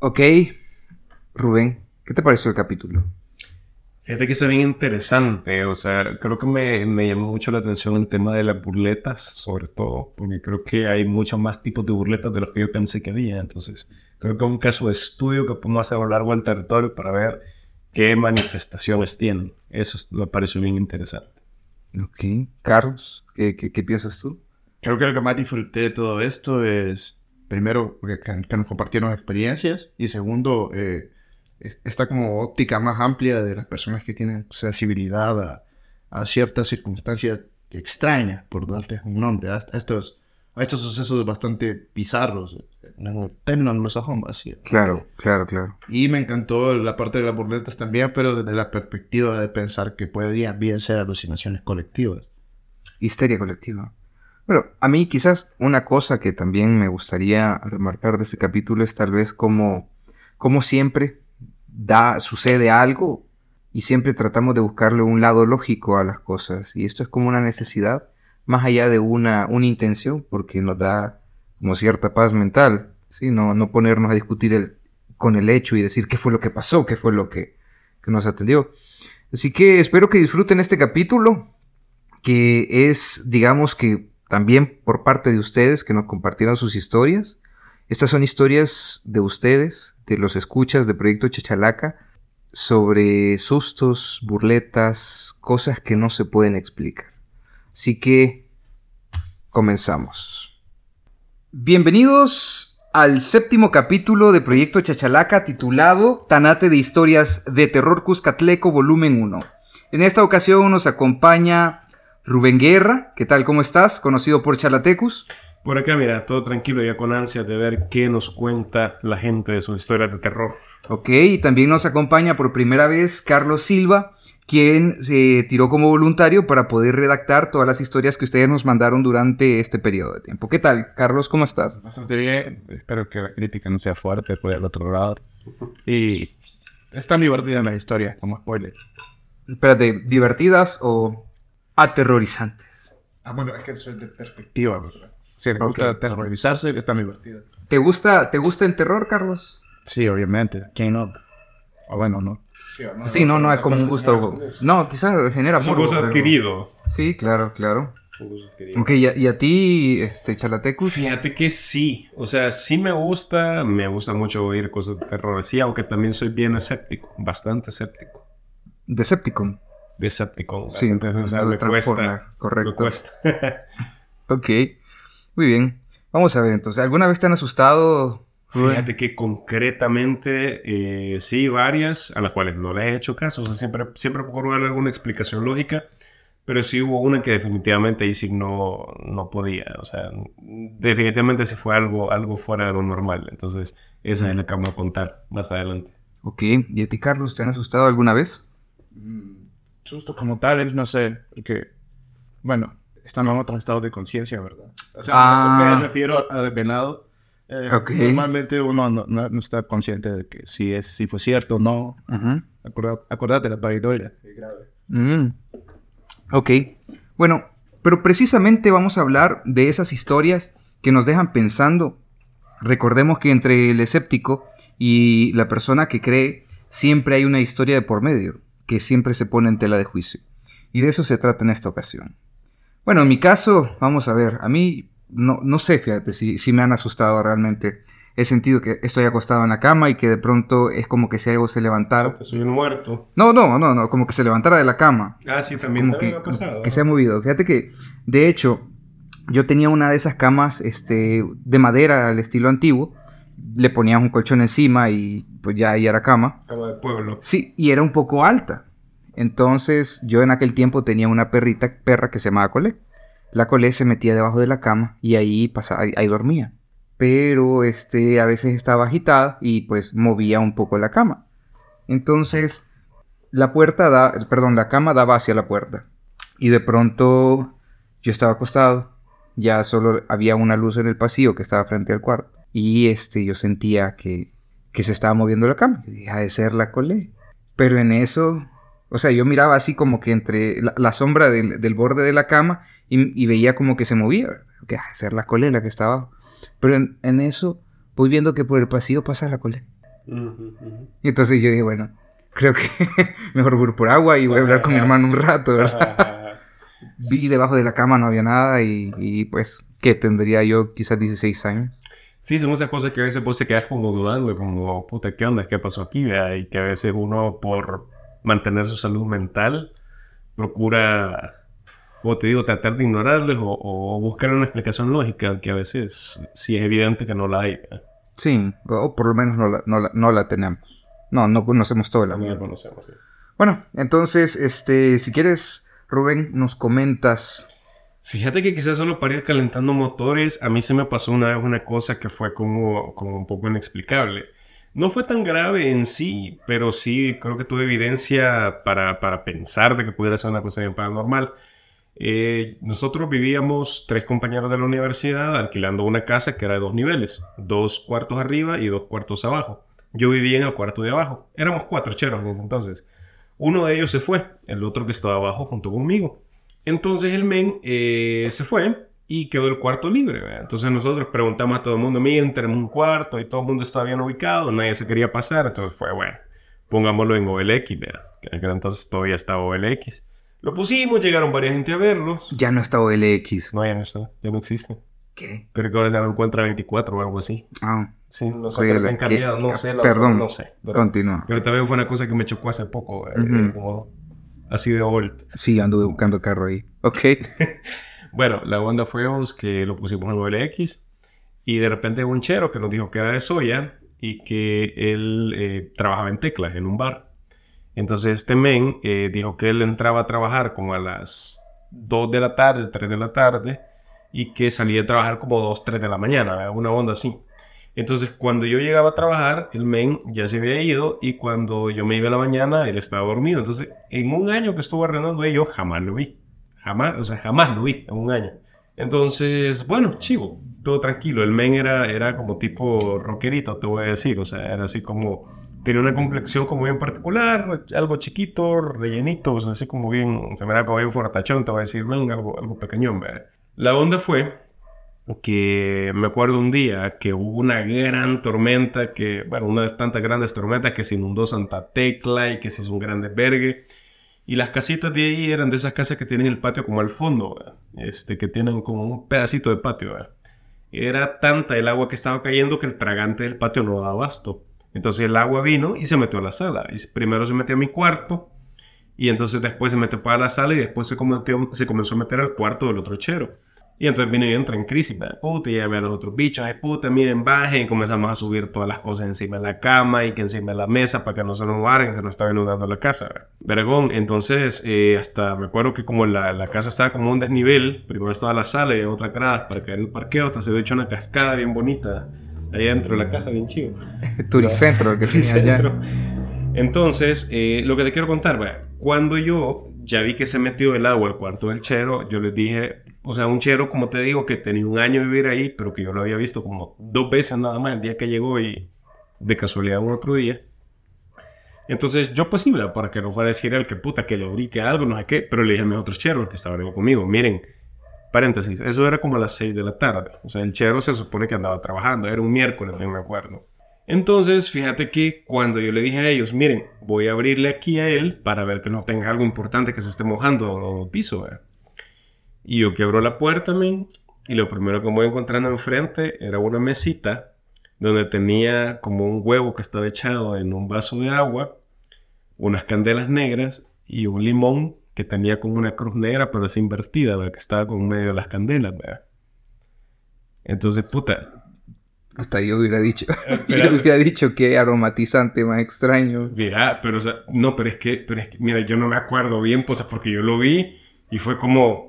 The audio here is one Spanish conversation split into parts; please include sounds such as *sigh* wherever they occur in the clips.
Ok, Rubén, ¿qué te pareció el capítulo? Fíjate que está bien interesante, o sea, creo que me, me, llamó mucho la atención el tema de las burletas, sobre todo, porque creo que hay muchos más tipos de burletas de los que yo pensé que había, entonces creo que es un caso de estudio que podemos hacer a lo largo del territorio para ver qué manifestaciones tienen. Eso me pareció bien interesante. Ok. Carlos, ¿qué, qué, piensas tú? Creo que lo que más disfruté de todo esto es, primero, que, que nos compartieron experiencias y segundo, eh, esta como óptica más amplia de las personas que tienen sensibilidad a, ciertas circunstancias extrañas, por darte un nombre, a estos, a estos sucesos bastante bizarros, en los así. Claro, claro, claro. Y me encantó la parte de las burletas también, pero desde la perspectiva de pensar que podrían bien ser alucinaciones colectivas. Histeria colectiva. Bueno, a mí quizás una cosa que también me gustaría remarcar de este capítulo es tal vez como, siempre da, sucede algo y siempre tratamos de buscarle un lado lógico a las cosas. Y esto es como una necesidad, más allá de una, una intención, porque nos da como cierta paz mental, ¿sí? no, no ponernos a discutir el, con el hecho y decir qué fue lo que pasó, qué fue lo que, que nos atendió. Así que espero que disfruten este capítulo, que es, digamos que también por parte de ustedes que nos compartieron sus historias. Estas son historias de ustedes, de los escuchas de Proyecto Chachalaca, sobre sustos, burletas, cosas que no se pueden explicar. Así que comenzamos. Bienvenidos al séptimo capítulo de Proyecto Chachalaca titulado Tanate de Historias de Terror Cuscatleco Volumen 1. En esta ocasión nos acompaña Rubén Guerra. ¿Qué tal? ¿Cómo estás? Conocido por Chalatecus. Por acá, mira, todo tranquilo, ya con ansias de ver qué nos cuenta la gente de sus historias de terror. Ok, y también nos acompaña por primera vez Carlos Silva, quien se tiró como voluntario para poder redactar todas las historias que ustedes nos mandaron durante este periodo de tiempo. ¿Qué tal, Carlos? ¿Cómo estás? Bastante bien. Espero que la crítica no sea fuerte por el otro lado. Y están divertidas las historias, como spoiler. Espérate, ¿divertidas o aterrorizantes? Ah, bueno, es que eso es de perspectiva, ¿verdad? Si me gusta aterrorizarse, está muy divertido. ¿Te gusta, ¿Te gusta el terror, Carlos? Sí, obviamente. ¿Quién no? O bueno, no. Sí, no, no, es como un gusto. No, quizás genera. Es un adquirido. Sí, claro, claro. Ok, ¿y a, ¿y a, ti, este, Chalatecus? Fíjate que sí. O sea, sí me gusta. Me gusta mucho oír cosas de terror. Sí, aunque también soy bien escéptico. Bastante escéptico. ¿Decepticon? Decepticon. Sí, entonces, o sea, me cuesta. Correcto. Me cuesta. *laughs* ok. Muy bien. Vamos a ver entonces. ¿Alguna vez te han asustado? Fíjate que concretamente eh, sí, varias, a las cuales no les he hecho caso. O sea, siempre, siempre procuro dar alguna explicación lógica, pero sí hubo una que definitivamente ahí sí no, no podía. O sea, definitivamente sí fue algo, algo fuera de lo normal. Entonces, esa es la que vamos a contar más adelante. Ok. ¿Y a ti, Carlos, te han asustado alguna vez? Mm, susto como tal, no sé, porque, bueno, están en otro estado de conciencia, ¿verdad? O sea, me ah. refiero a desvelado. Eh, normalmente uno no, está consciente de que si, es, si fue cierto o no. acordate, la paranoia es grave. Mm. Ok. Bueno, pero precisamente vamos a hablar de esas historias que nos dejan pensando. Recordemos que entre el escéptico y la persona que cree siempre hay una historia de por medio, que siempre se pone en tela de juicio. Y de eso se trata en esta ocasión. Bueno, en mi caso, vamos a ver, a mí no, no sé, fíjate, si, si me han asustado realmente. He sentido que estoy acostado en la cama y que de pronto es como que si algo se levantara. soy un muerto. No, no, no, no, como que se levantara de la cama. Ah, sí, también, como que, ha pasado. Que se ha movido. Fíjate que, de hecho, yo tenía una de esas camas este, de madera al estilo antiguo. Le ponías un colchón encima y pues ya ahí era cama. Cama de pueblo. Sí, y era un poco alta. Entonces yo en aquel tiempo tenía una perrita, perra que se llamaba Colé. La Colé se metía debajo de la cama y ahí pasaba, ahí, dormía. Pero este, a veces estaba agitada y pues movía un poco la cama. Entonces la puerta da, perdón, la cama daba hacia la puerta. Y de pronto yo estaba acostado, ya solo había una luz en el pasillo que estaba frente al cuarto. Y este, yo sentía que, que se estaba moviendo la cama. Deja de ser la colé. Pero en eso o sea, yo miraba así como que entre la, sombra del, borde de la cama y, veía como que se movía. Que a ser la colela que estaba Pero en, eso voy viendo que por el pasillo pasa la colela. Y entonces yo dije, bueno, creo que *laughs* mejor voy por agua y voy a hablar con mi hermano un rato, ¿verdad? Vi debajo de la cama, no había nada y, y pues, ¿qué tendría yo? Quizás 16 años. Sí, son esas cosas que a veces vos te quedas como dudando, como, puta, ¿qué onda? ¿Qué pasó aquí? vea? Y que a veces uno, por mantener su salud mental, procura, como te digo, tratar de ignorarles o, o buscar una explicación lógica, que a veces sí es evidente que no la hay. vea. Sí, o por lo menos no la, no la, no la tenemos. No, no conocemos todo el ambiente. la conocemos, sí. Bueno, entonces, este, si quieres, Rubén, nos comentas. Fíjate que quizás solo para ir calentando motores, a mí se me pasó una vez una cosa que fue como, como un poco inexplicable. No fue tan grave en sí, pero sí creo que tuve evidencia para, para pensar de que pudiera ser una cosa bien paranormal. Eh, nosotros vivíamos tres compañeros de la universidad alquilando una casa que era de dos niveles, dos cuartos arriba y dos cuartos abajo. Yo vivía en el cuarto de abajo. Éramos cuatro cheros en ese entonces. Uno de ellos se fue, el otro que estaba abajo junto conmigo. Entonces el men eh, se fue y quedó el cuarto libre. ¿verdad? Entonces nosotros preguntamos a todo el mundo, miren, tenemos un cuarto y todo el mundo estaba bien ubicado, nadie se quería pasar. Entonces fue, bueno, pongámoslo en OLX, ¿verdad? que entonces todavía estaba OLX. Lo pusimos, llegaron varias gente a verlo. Ya no está OLX. No, ya no está, ya no existe. ¿Qué? Creo que ahora se lo encuentra 24 o algo así. Ah, Sí, no sé, han cambiado, no sé, la- Perdón. no sé. Pero, continúa. pero también fue una cosa que me chocó hace poco, eh, como así de old. Sí, anduve buscando carro ahí. Ok. *laughs* Bueno, la onda fue pues, que lo pusimos en OLX y de repente un chero que nos dijo que era de soya y que él eh, trabajaba en teclas, en un bar. Entonces este men eh, dijo que él entraba a trabajar como a las 2 de la tarde, 3 de la tarde y que salía a trabajar como 2, 3 de la mañana, una onda así. Entonces cuando yo llegaba a trabajar, el men ya se había ido y cuando yo me iba a la mañana, él estaba dormido. Entonces en un año que estuvo arrendando yo jamás lo vi. Jamás, o sea, jamás lo vi en un año. Entonces, bueno, chivo, todo tranquilo. El men era, era como tipo rockerito, te voy a decir. O sea, era así como... Tenía una complexión como bien particular, algo chiquito, rellenito, o sea, así como bien... Se me bien fortachón, te voy a decir, algo, algo pequeñón, ¿verdad? La onda fue que me acuerdo un día que hubo una gran tormenta, que, bueno, una de tantas grandes tormentas que se inundó Santa Tecla y que se hizo un gran desvergue. Y las casitas de ahí eran de esas casas que tienen el patio como al fondo, este, que tienen como un pedacito de patio. Era tanta el agua que estaba cayendo que el tragante del patio no daba abasto. Entonces el agua vino y se metió a la sala. Y primero se metió a mi cuarto y entonces después se metió para la sala y después se, cometió- se comenzó a meter al cuarto del otro chero. Y entonces vino y entra en crisis, ¿verdad? puta, y ya ve a los otros bichos, ay puta, miren, bajen, y comenzamos a subir todas las cosas encima de la cama y que encima de la mesa para que no se nos barren, se nos estaba inundando la casa, ¿verdad? Vergón, entonces eh, hasta me acuerdo que como la, la casa estaba como un desnivel, primero estaba la sala y otra grada para caer el parqueo, hasta se había hecho una cascada bien bonita ahí dentro de la casa, bien chido. *laughs* Turicentro, el que tenía allá. Entonces, eh, lo que te quiero contar, vea, cuando yo ya vi que se metió el agua al cuarto del chero, yo les dije, o sea, un chero, como te digo, que tenía un año de vivir ahí, pero que yo lo había visto como dos veces nada más el día que llegó y de casualidad un otro día. Entonces, yo pues iba para que no fuera a decir el que puta, que le abrí, que algo, no sé qué, pero le dije a mis otros cheros que estaban conmigo, miren, paréntesis, eso era como a las 6 de la tarde. O sea, el chero se supone que andaba trabajando, era un miércoles, no me acuerdo. Entonces, fíjate que cuando yo le dije a ellos, miren, voy a abrirle aquí a él para ver que no tenga algo importante que se esté mojando el piso, ¿verdad? Y yo quebro la puerta, men, y lo primero que voy encontrando enfrente era una mesita donde tenía como un huevo que estaba echado en un vaso de agua, unas candelas negras y un limón que tenía como una cruz negra, pero es invertida, ¿verdad? Que estaba con medio de las candelas, ¿verdad? Entonces, puta, Puta, yo hubiera dicho. *laughs* Espera. yo hubiera dicho que aromatizante más extraño. Mira, pero o sea, no, pero es que, pero es que, mira, yo no me acuerdo bien, pues, porque yo lo vi y fue como,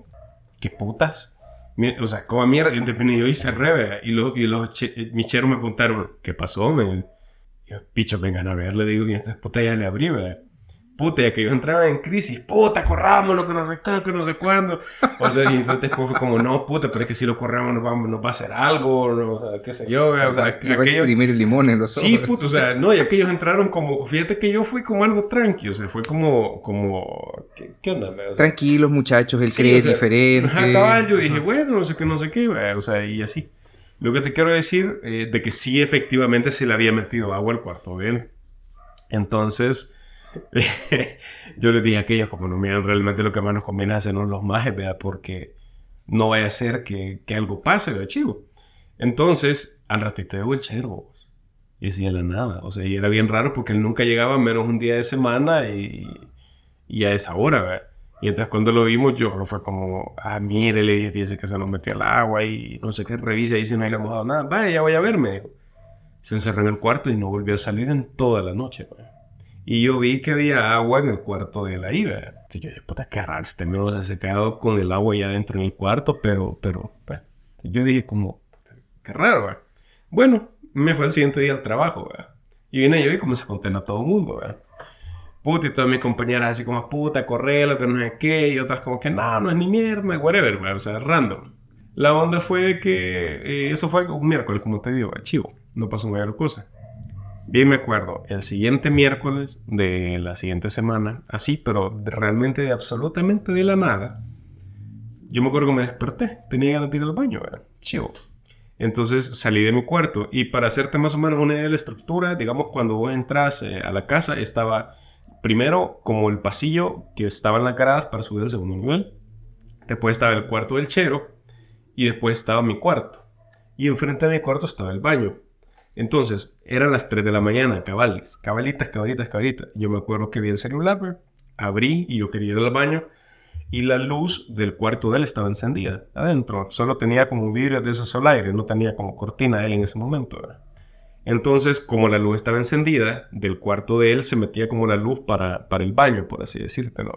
¿qué putas? O sea, como mierda, yo, hice rebe y, lo, y los che- eh, mis cheros me preguntaron, ¿qué pasó, men? Y yo, picho, vengan a ver, le digo, y entonces, puta, ya le abrí, ¿verdad? Puta, ya que yo entraba en crisis, puta, corrámoslo, que no sé qué, que no sé cuándo. O sea, y entonces después fue como, no, puta, pero es que si lo corremos nos va, nos va a hacer algo, no, o sea, qué sé yo, o sea, Le va a aquello... exprimir el limón en los ojos. Sí, puto, o sea, no, y aquellos entraron como, fíjate que yo fui como algo tranqui, o sea, fue como, como, ¿qué, qué onda? O sea, Tranquilos, muchachos, él sí, cree o sea, diferente. Ajá, cabal, yo dije, bueno, no sé qué, no sé qué, o sea, y así. Lo que te quiero decir, eh, de que sí efectivamente se le había metido agua al cuarto de él. Entonces, *laughs* yo le dije a aquellos, como no miran realmente lo que más nos conviene hacer los majes, ¿verdad? Porque no vaya a ser que, que algo pase, ¿verdad, chivo? Entonces, al ratito llegó el chero. Y decía la nada. O sea, y era bien raro porque él nunca llegaba menos un día de semana y, y a esa hora, ¿verdad? Y entonces cuando lo vimos, yo no fue como, ah, mire, le dije, fíjese que se nos metió el agua y no sé qué, revisa y si no hay mojado nada. Vaya, ya voy a verme. Se encerró en el cuarto y no volvió a salir en toda la noche. Y yo vi que había agua en el cuarto de la IVA. Así que, puta, qué raro, este me se quedado con el agua ya dentro en el cuarto, pero, pero, pues, yo dije como, qué raro, ¿verdad? Bueno, me fue el siguiente día al trabajo, ¿verdad? Y vine yo y como se contena a todo el mundo, ¿verdad? Puta, y todas mis compañeras así como, puta, correlo, que no sé qué, y otras como que, no, no es ni mierda, whatever, ¿verdad? o sea, random. La onda fue que eh, eso fue un miércoles, como te digo, chivo, no pasó mayor cosa. Bien me acuerdo, el siguiente miércoles de la siguiente semana, así, pero realmente de absolutamente de la nada, yo me acuerdo que me desperté, tenía ganas de ir al baño, ¿verdad? Chivo. Entonces salí de mi cuarto y para hacerte más o menos una idea de la estructura, digamos, cuando vos entras eh, a la casa, estaba primero como el pasillo que estaba en la cara para subir al segundo nivel. Después estaba el cuarto del chero y después estaba mi cuarto. Y enfrente de mi cuarto estaba el baño. Entonces, eran las 3 de la mañana, cabales, cabalitas, cabalitas, cabalitas. Yo me acuerdo que vi el celular, abrí y yo quería ir al baño y la luz del cuarto de él estaba encendida adentro. Solo tenía como vidrio de esos aire, no tenía como cortina él en ese momento. Entonces, como la luz estaba encendida, del cuarto de él se metía como la luz para, para el baño, por así decírtelo.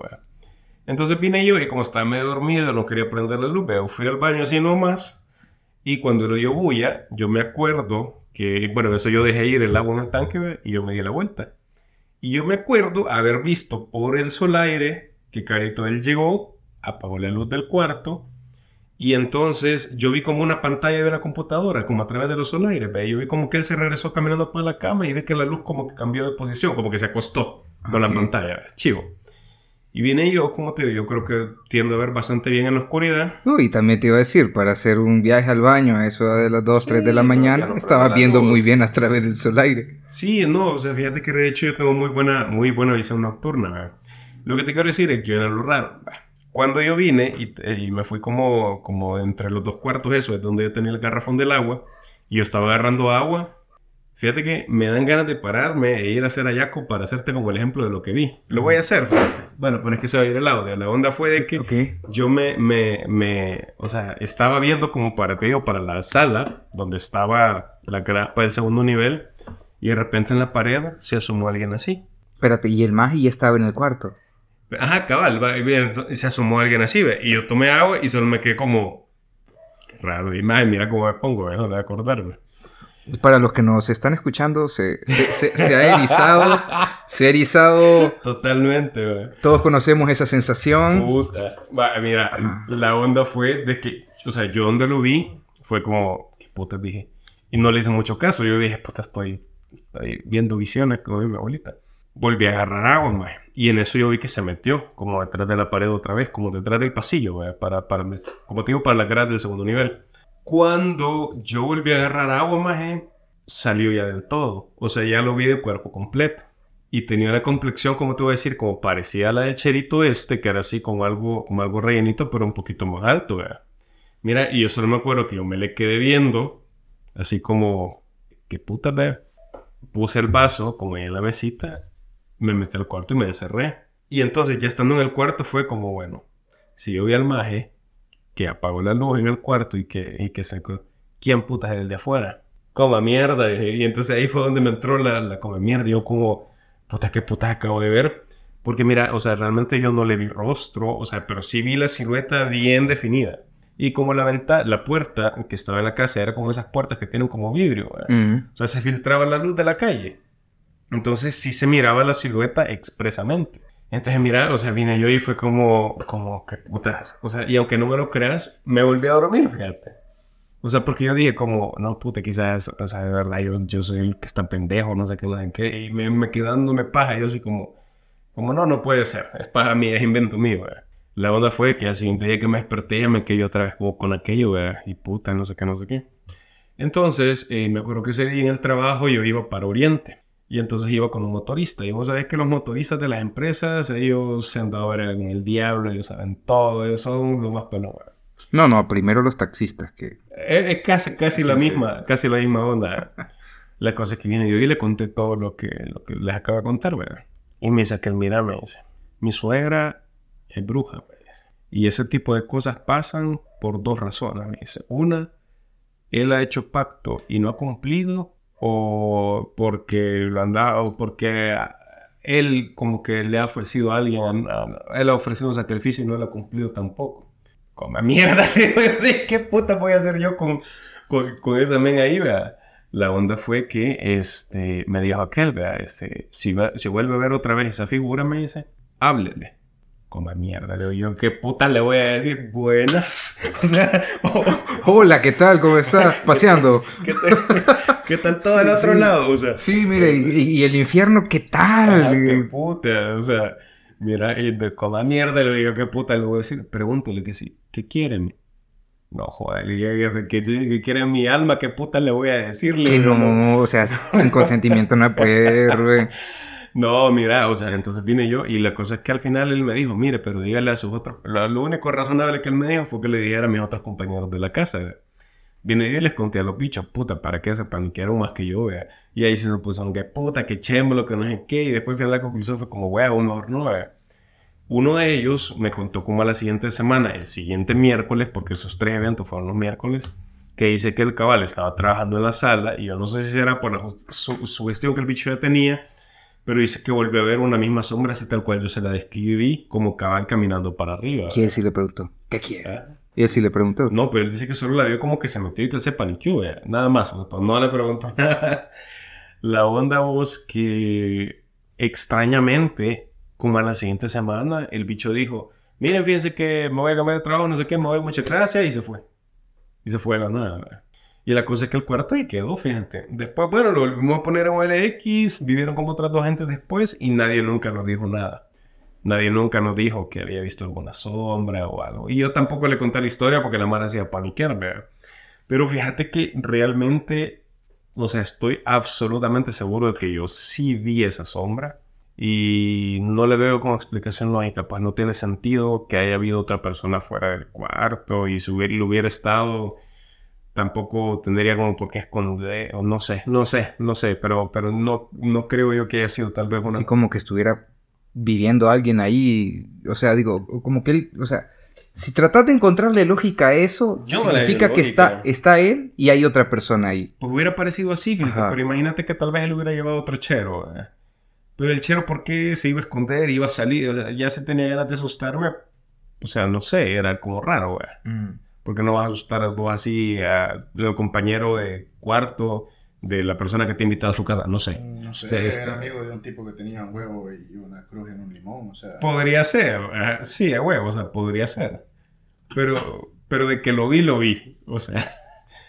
Entonces vine yo y como estaba medio dormido, no quería prender la luz, veo, fui al baño así nomás. Y cuando lo dio bulla, yo me acuerdo que, bueno, eso yo dejé ir el agua en el tanque y yo me di la vuelta. Y yo me acuerdo haber visto por el sol aire que Carito él llegó, apagó la luz del cuarto y entonces yo vi como una pantalla de una computadora, como a través de los solaires, yo vi como que él se regresó caminando para la cama y vi que la luz como que cambió de posición, como que se acostó con la pantalla, chivo. Y vine yo, como te digo, yo creo que tiendo a ver bastante bien en la oscuridad. No, y también te iba a decir, para hacer un viaje al baño a eso de las 2, 3 de la mañana, estaba viendo muy bien a través del sol aire. Sí, no, o sea, fíjate que de hecho yo tengo muy buena, muy buena visión nocturna. Lo que te quiero decir es que era lo raro. Cuando yo vine y, y, me fui como, como entre los dos cuartos, eso es donde yo tenía el garrafón del agua, y yo estaba agarrando agua Fíjate que me dan ganas de pararme e ir a hacer ayaco para hacerte como el ejemplo de lo que vi. Lo voy a hacer, Bueno, pero es que se va a ir el audio. La onda fue de que yo me, me, me, o sea, estaba viendo como para, te para la sala donde estaba la grapa del segundo nivel y de repente en la pared se asomó alguien así. Espérate, ¿y el magia ya estaba en el cuarto? Ajá, cabal, se asomó alguien así, ¿ve? Y yo tomé agua y solo me quedé como... Qué raro, y mira cómo me pongo, ¿eh? De acordarme. Para los que nos están escuchando, se, se, ha erizado. se ha erizado. Totalmente, güey. Todos conocemos esa sensación. Puta. mira, la onda fue de que, o sea, yo donde lo vi fue como, ¿qué puta dije? Y no le hice mucho caso. Yo dije, puta, estoy, viendo visiones como mi abuelita. Volví a agarrar agua, güey. Y en eso yo vi que se metió, como detrás de la pared otra vez, como detrás del pasillo, güey. Para, para, como te digo, para la grada del segundo nivel. Cuando yo volví a agarrar agua, maje, salió ya del todo. O sea, ya lo vi de cuerpo completo. Y tenía una complexión, como te voy a decir, como parecía a la del cherito este, que era así como algo, como algo rellenito, pero un poquito más alto, ¿verdad? Mira, y yo solo me acuerdo que yo me le quedé viendo, así como, ¿qué puta, ve? Puse el vaso, como en la mesita, me metí al cuarto y me encerré. Y entonces, ya estando en el cuarto, fue como, bueno, si yo vi al maje, que apagó la luz en el cuarto y que, y que se... ¿Quién puta es el de afuera? Como mierda. Y, entonces ahí fue donde me entró la, la come mierda. Yo como, puta, qué puta acabo de ver. Porque mira, o sea, realmente yo no le vi rostro, o sea, pero sí vi la silueta bien definida. Y como la ventana, la puerta que estaba en la casa era como esas puertas que tienen como vidrio, mm. o sea, se filtraba la luz de la calle. Entonces sí se miraba la silueta expresamente. Entonces, mira, o sea, vine yo y fue como, como, que putas. O sea, y aunque no me lo creas, me volví a dormir, fíjate. O sea, porque yo dije como, no, puta, quizás, o sea, de verdad, yo, yo soy el que está pendejo, no sé qué, no sé qué. Y me, me quedándome paja, yo así como, como, no, no puede ser. Es paja mía, es invento mío, ¿verdad? La onda fue que al siguiente día que me desperté, ya me quedé otra vez como con aquello, ¿verdad? Y puta, no sé qué, no sé qué. Entonces, eh, me acuerdo que ese día en el trabajo yo iba para Oriente. Y entonces iba con un motorista. Y vos sabés que los motoristas de las empresas, ellos se han dado en el diablo, ellos saben todo, ellos son lo más pelón. No, no, primero los taxistas que... Es, es casi, casi la misma, casi la misma onda. *laughs* La cosa es que viene yo y le conté todo lo que, lo que les acabo de contar, ¿verdad? Y me dice que él mira, me dice, mi suegra es bruja, me dice. Y ese tipo de cosas pasan por dos razones, me dice. Una, él ha hecho pacto y no ha cumplido, o porque lo han dado, o porque él como que le ha ofrecido a alguien, él ha ofrecido un sacrificio y no lo ha cumplido tampoco. Como mierda, *laughs* ¿qué puta voy a hacer yo con, con, con esa men ahí. La onda fue que este, me dijo aquel, vea, este, si, va- si vuelve a ver otra vez esa figura, me dice, háblele. Como mierda, le digo yo, ¿qué puta le voy a decir? Buenas. *laughs* O sea, oh, Hola, ¿qué tal? ¿Cómo *laughs* estás? Paseando. *laughs* ¿qué, tal, ¿qué tal todo al Sí, otro sí. lado? O sea, Sí, mire, y, y el infierno, ¿qué ah, tal? qué puta. O sea, mira, y de con la mierda le digo, ¿qué puta le voy a decir? Pregúntale que sí, ¿qué quieren? No, joder, ¿qué, qué quiere mi alma? ¿Qué puta le voy a decirle? Que no, o sea, sin consentimiento no puede, güey. No, mira, o sea, entonces vine yo y la cosa es que al final él me dijo, mire, pero dígale a sus otros... Lo, único razonable que él me dijo fue que le dijera a mis otros compañeros de la casa. ¿vea? Vine yo y les conté a los bichos, puta, para que se paniquearon más que yo, vea. Y ahí se nos pusieron que puta, que echémoslo, que no sé qué. Y después al final la conclusión fue como, wea, uno mejor no, vea. Uno de ellos me contó como a la siguiente semana, el siguiente miércoles, porque esos tres eventos fueron los miércoles, que dice que el cabal estaba trabajando en la sala y yo no sé si era por la su, sugestión que el bicho ya tenía, pero dice que volvió a ver una misma sombra así tal cual yo se la describí, como cabal caminando para arriba. Él sí le preguntó, ¿qué quiere? ¿Ah? Y él sí le preguntó. No, pero él dice que solo la vio como que se metió y que se paniqueó, vea. nada más. pues no le preguntó *laughs* nada. La onda vos que extrañamente, como a la siguiente semana, el bicho dijo, miren, fíjense que me voy a cambiar de trabajo, no sé qué, me voy, muchas gracias, y se fue. Y se fue de la nada. Y la cosa es que el cuarto ahí quedó, fíjate. Después, bueno, lo volvimos a poner en OLX, vivieron como otras dos gentes después y nadie nunca nos dijo nada. Nadie nunca nos dijo que había visto alguna sombra o algo. Y yo tampoco le conté la historia porque la mara hacía paniquear, ¿verdad? Pero fíjate que realmente, o sea, estoy absolutamente seguro de que yo sí vi esa sombra. Y no le veo como explicación lógica, pues no tiene sentido que haya habido otra persona fuera del cuarto y si hubiera, lo hubiera estado, tampoco tendría como por qué esconder, o no sé, no sé, no sé, pero, pero no, no creo yo que haya sido tal vez una... Así como que estuviera viviendo alguien ahí. O sea, digo, como que él, o sea, si tratas de encontrarle lógica a eso, Yo significa que lógica. está, está él y hay otra persona ahí. Pues hubiera parecido así, fíjate, pero imagínate que tal vez él hubiera llevado otro chero. ¿eh? Pero el chero, ¿por qué se iba a esconder? Iba a salir, o sea, ya se tenía ganas de asustarme. O sea, no sé, era como raro, güey. Porque no vas a asustar a vos así a el compañero de cuarto de la persona que te ha invitado a su casa? No sé. No sé, Sí, era está- amigo de un tipo que tenía un huevo y una cruz en un limón, o sea... Podría ser, eh, sí, a huevo, o sea, podría ser. Pero, pero de que lo vi, lo vi. O sea,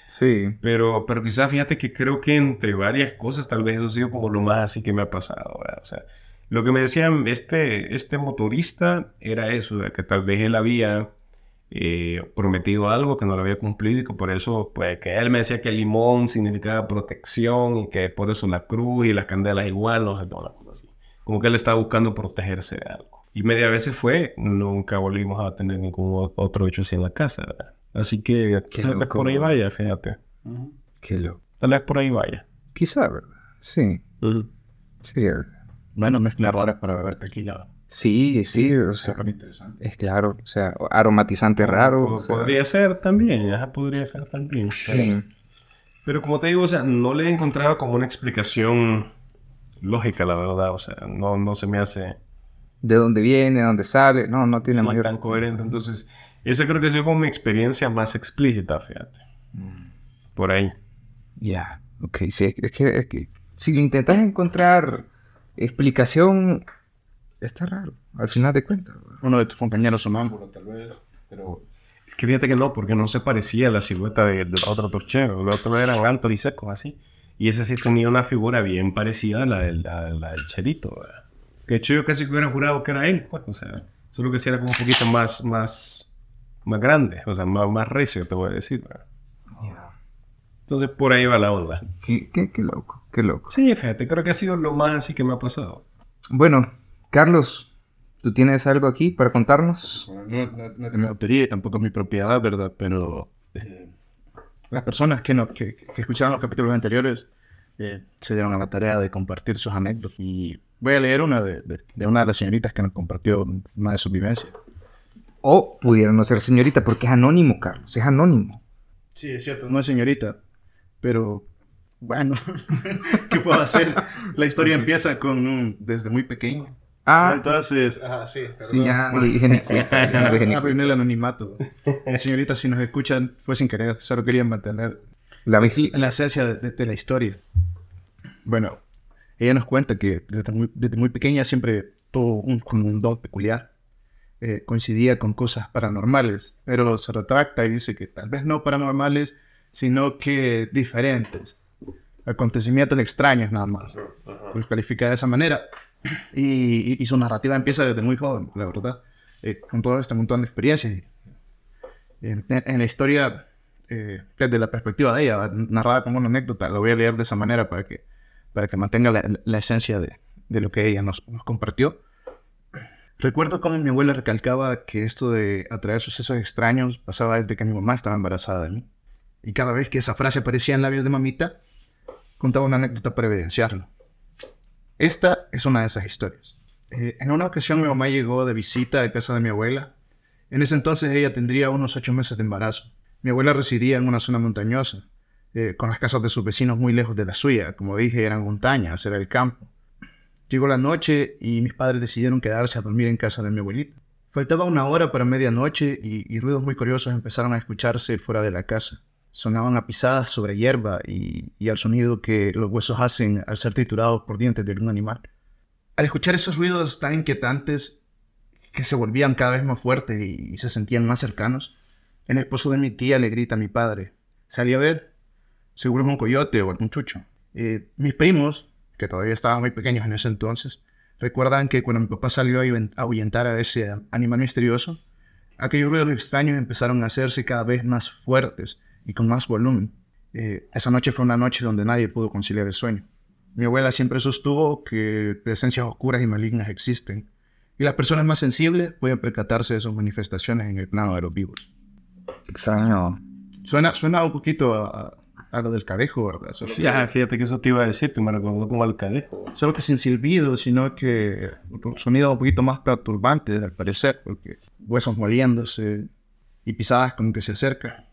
Sí. pero, pero quizás fíjate que creo que entre varias cosas, tal vez eso ha sido como lo más así que me ha pasado. ¿verdad? O sea, lo que me decían este, este motorista era eso, que tal vez él había eh, prometido algo que no lo había cumplido y que por eso, pues, que él me decía que el limón significaba protección y que por eso la cruz y las candelas igual, no sé, cosas así. Como que él estaba buscando protegerse de algo. Y media veces fue, nunca volvimos a tener ningún otro hecho así en la casa, ¿verdad? Así que tal vez por ahí ¿no? vaya, fíjate. Ujú. Qué loco. Tal vez por ahí vaya. Quizá, ¿verdad? Sí. Sí, eh, Bueno, mezclas raras para beber tequila. Sí, sí, o Eso sea, es interesante. es claro, o sea, aromatizante raro. Po- o sea, podría ser también, ajá, podría ser también. Pero, sí. pero como te digo, o sea, no le he encontrado como una explicación lógica, la verdad. O sea, no, no se me hace De dónde viene, de dónde sale, no, no tiene sí, mayor. tan coherente. Entonces, esa creo que sido como mi experiencia más explícita, fíjate. Por ahí. Ya, ok, sí, es que, es que si le intentas encontrar explicación, está raro, al final de cuentas. Uno de tus compañeros sonámbulo, tal vez, pero... Es que fíjate que no, porque no se parecía a la silueta de- del otro torchero. Los otros eran altos y secos, así. Y ese sí tenía una figura bien parecida a la del, a la del Cherito. ¿verdad? Que de hecho yo casi que hubiera jurado que era él, pues. O sea, solo que sí era como un poquito más, más, más grande. O sea, más, más recio, te voy a decir. Entonces por ahí va la onda. Qué, qué, qué loco, qué loco. Sí, fíjate, creo que ha sido lo más así que me ha pasado. Bueno, Carlos, ¿tú tienes algo aquí para contarnos? No, no, no mi autoría tampoco es mi propiedad, ¿verdad? Pero eh, las personas que, no, que, que escucharon los capítulos anteriores eh, se dieron a la tarea de compartir sus anécdotas. Y voy a leer una de, de, de una de las señoritas que nos compartió una de sus vivencias. O pudiera no ser señorita, porque es anónimo, Carlos, es anónimo. Sí, es cierto, no es señorita, pero bueno, *laughs* ¿qué puedo hacer? La historia empieza con un desde muy pequeño. Ah, Entonces, ah, sí, sí, ya no dije ni- sí, ya no dije ni- Arruiné el anonimato. Señorita, si nos escuchan, fue sin querer, solo quería mantener La la esencia de, de- de la historia. Bueno, ella nos cuenta que desde muy, desde muy pequeña siempre tuvo un, como un don peculiar. Eh, coincidía con cosas paranormales, pero se retracta y dice que tal vez no paranormales, sino que diferentes. Acontecimientos extraños nada más. Los califica de esa manera. Y, su narrativa empieza desde muy joven, la verdad. eh, con todo este montón de experiencias. En, la historia, eh, desde la perspectiva de ella, narrada como una anécdota, lo voy a leer de esa manera para que, para que mantenga la, la esencia de, de lo que ella nos, nos compartió. Recuerdo cómo mi abuela recalcaba que esto de atraer sucesos extraños pasaba desde que mi mamá estaba embarazada de mí. Y cada vez que esa frase aparecía en labios de mamita, contaba una anécdota para evidenciarlo. Esta es una de esas historias. Eh, en una ocasión mi mamá llegó de visita a casa de mi abuela. En ese entonces ella tendría unos ocho meses de embarazo. Mi abuela residía en una zona montañosa, eh, con las casas de sus vecinos muy lejos de la suya. Como dije, eran montañas, era el campo. Llegó la noche y mis padres decidieron quedarse a dormir en casa de mi abuelita. Faltaba una hora para medianoche y, y ruidos muy curiosos empezaron a escucharse fuera de la casa. Sonaban a pisadas sobre hierba y, al sonido que los huesos hacen al ser triturados por dientes de algún animal. Al escuchar esos ruidos tan inquietantes que se volvían cada vez más fuertes y, se sentían más cercanos, el esposo de mi tía le grita a mi padre, salí a ver, seguro es un coyote o algún chucho. Eh, mis primos, que todavía estaban muy pequeños en ese entonces, recuerdan que cuando mi papá salió a ahuyentar a ese animal misterioso, aquellos ruidos extraños empezaron a hacerse cada vez más fuertes y con más volumen. Eh, esa noche fue una noche donde nadie pudo conciliar el sueño. Mi abuela siempre sostuvo que presencias oscuras y malignas existen, y las personas más sensibles pueden percatarse de sus manifestaciones en el plano de los vivos. Extraño. Suena, suena un poquito a, a lo del cadejo, ¿verdad? Solo, Ya, fíjate que eso te iba a decir, que me recordó como al cadejo. solo que sin silbido, sino que un sonido un poquito más perturbante, al parecer, porque huesos moliéndose y pisadas como que se acercan.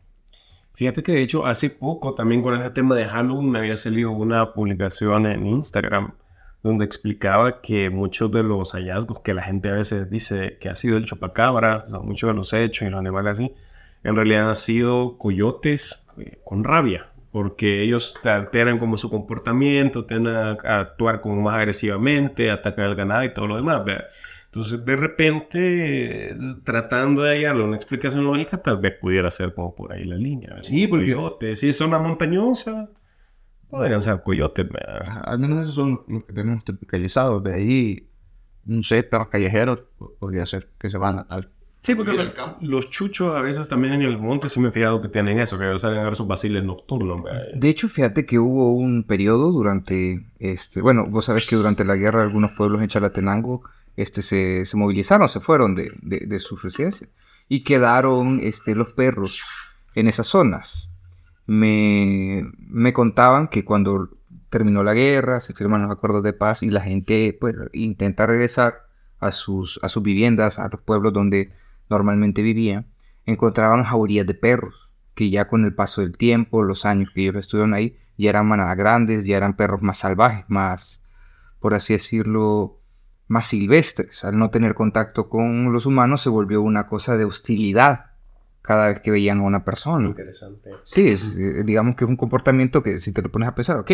Fíjate que de hecho hace poco también con ese tema de Halloween me había salido una publicación en Instagram donde explicaba que muchos de los hallazgos que la gente a veces dice que ha sido el chupacabra, muchos de los hechos y los animales así, en realidad han sido coyotes eh, con rabia, porque ellos te alteran como su comportamiento, tienden a actuar como más agresivamente, atacan al ganado y todo lo demás. ¿verdad? Entonces, de repente, tratando de hallarle una explicación lógica, tal vez pudiera ser como por ahí la línea. ¿verdad? Sí, porque- Coyotes, si es zona montañosa, podrían ser coyotes. ¿verdad? Al menos esos son los que tenemos tropicalizados. De ahí, no sé, perros callejeros, po- podría ser que se van al... Sí, porque Mira lo- el campo. los chuchos a veces también en el monte sí me he fijado que tienen eso, que salen a ver sus vaciles nocturnos. De hecho, fíjate que hubo un periodo durante, este, bueno, vos sabés que durante la guerra algunos pueblos en Chalatenango, este, se, se movilizaron, se fueron de, de, de sus residencias y quedaron, este, los perros en esas zonas. Me, me contaban que cuando terminó la guerra, se firman los acuerdos de paz y la gente, pues, intenta regresar a sus, a sus viviendas, a los pueblos donde normalmente vivían, encontraban jaurías de perros que ya con el paso del tiempo, los años que ellos estuvieron ahí, ya eran manadas grandes, ya eran perros más salvajes, más, por así decirlo, más silvestres. Al no tener contacto con los humanos se volvió una cosa de hostilidad cada vez que veían a una persona. Interesante. Sí, es, eh, digamos que es un comportamiento que si te lo pones a pensar, ok,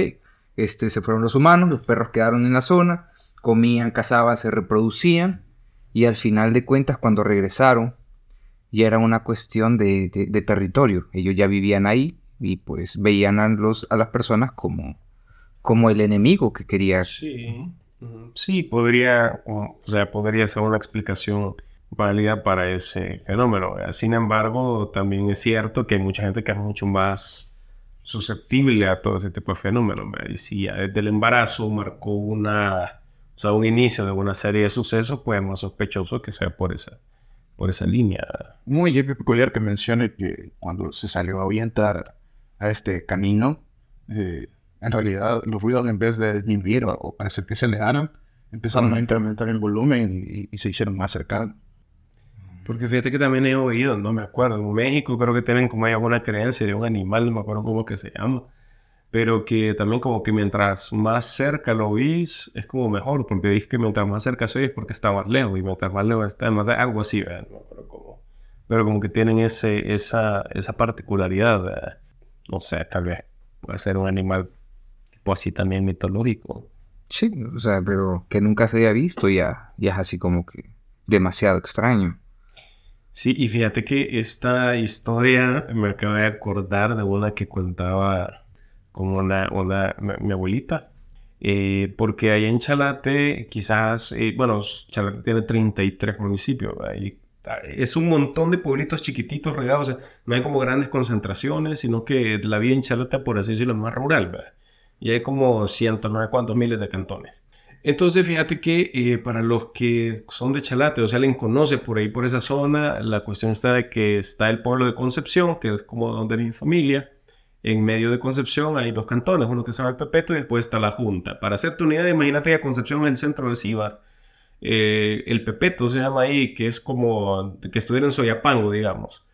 este, se fueron los humanos, los perros quedaron en la zona, comían, cazaban, se reproducían y al final de cuentas cuando regresaron ya era una cuestión de, de- de territorio. Ellos ya vivían ahí y pues veían a, los, a las personas como, como el enemigo que quería. Sí. Sí, podría, o sea, podría ser una explicación válida para ese fenómeno. ¿verdad? Sin embargo, también es cierto que hay mucha gente que es mucho más susceptible a todo ese tipo de fenómenos. Y si desde el embarazo marcó una, o sea, un inicio de una serie de sucesos, pues es más sospechoso que sea por esa, por esa línea. Muy peculiar que mencione que cuando se salió a orientar a este camino, eh, en realidad los ruidos en vez de disminuir o, o parecer que se alejaron, empezaron a incrementar el volumen y, y se hicieron más cercanos. Porque fíjate que también he oído, no me acuerdo, en México creo que tienen como hay alguna creencia de un animal, no me acuerdo cómo que se llama, pero que también como que mientras más cerca lo oís, es como mejor, porque dices que mientras más cerca oís es porque está más lejos, y mientras más lejos está, más algo así, ¿verdad? no acuerdo cómo. Pero como que tienen ese, esa, esa particularidad, ¿verdad? no sé, tal vez puede ser un animal tipo así también mitológico. Sí, o sea, pero que nunca se haya visto ya, ya es así como que demasiado extraño. Sí, y fíjate que esta historia me acaba de acordar de una que contaba como una, una mi, abuelita. Eh, porque allá en Chalate, quizás, eh, bueno, Chalate tiene 33 municipios, ah, es un montón de pueblitos chiquititos regados, o sea, no hay como grandes concentraciones, sino que la vida en Chalate, por así decirlo, es más rural, ¿verdad? Y hay como cientos, no sé cuántos miles de cantones. Entonces, fíjate que eh, para los que son de Chalate, o sea, alguien conoce por ahí, por esa zona, la cuestión está de que está el pueblo de Concepción, que es como donde mi familia. En medio de Concepción hay dos cantones, uno que se llama el Pepeto y después está la Junta. Para hacerte una idea, imagínate que Concepción es el centro de Cibar. Eh, el Pepeto se llama ahí, que es como que estuviera en Soyapango, digamos.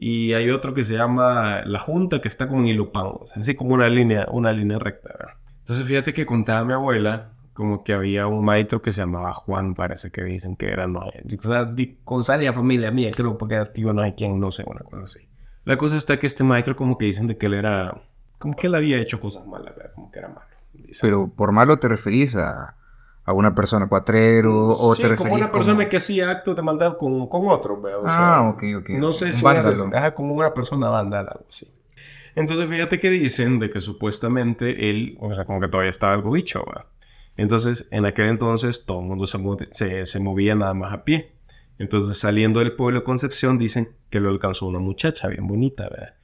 Y hay otro que se llama La Junta, que está con Ilopango. Así como una línea, una línea recta. Entonces, fíjate que contaba mi abuela como que había un maestro que se llamaba Juan, parece que dicen que era, no, o sea, salia familia mía, creo, porque tío, no hay quien, no sé, una cosa así. La cosa está que este maestro como que dicen de que él era, como que él había hecho cosas malas, ¿verdad? Como que era malo. dicen. Pero por malo te referís a, a una persona cuatrero o sí, te como una persona que hacía actos de maldad con, con otro. O Ah, sea, ok, ok. No sé si ajá, como una persona vandal, algo así. Entonces, fíjate que dicen de que supuestamente él, o sea, como que todavía estaba algo bicho, ¿verdad? Entonces, en aquel entonces, todo el mundo se, se, se movía nada más a pie. Entonces, saliendo del pueblo de Concepción, dicen que lo alcanzó una muchacha bien bonita, ¿verdad?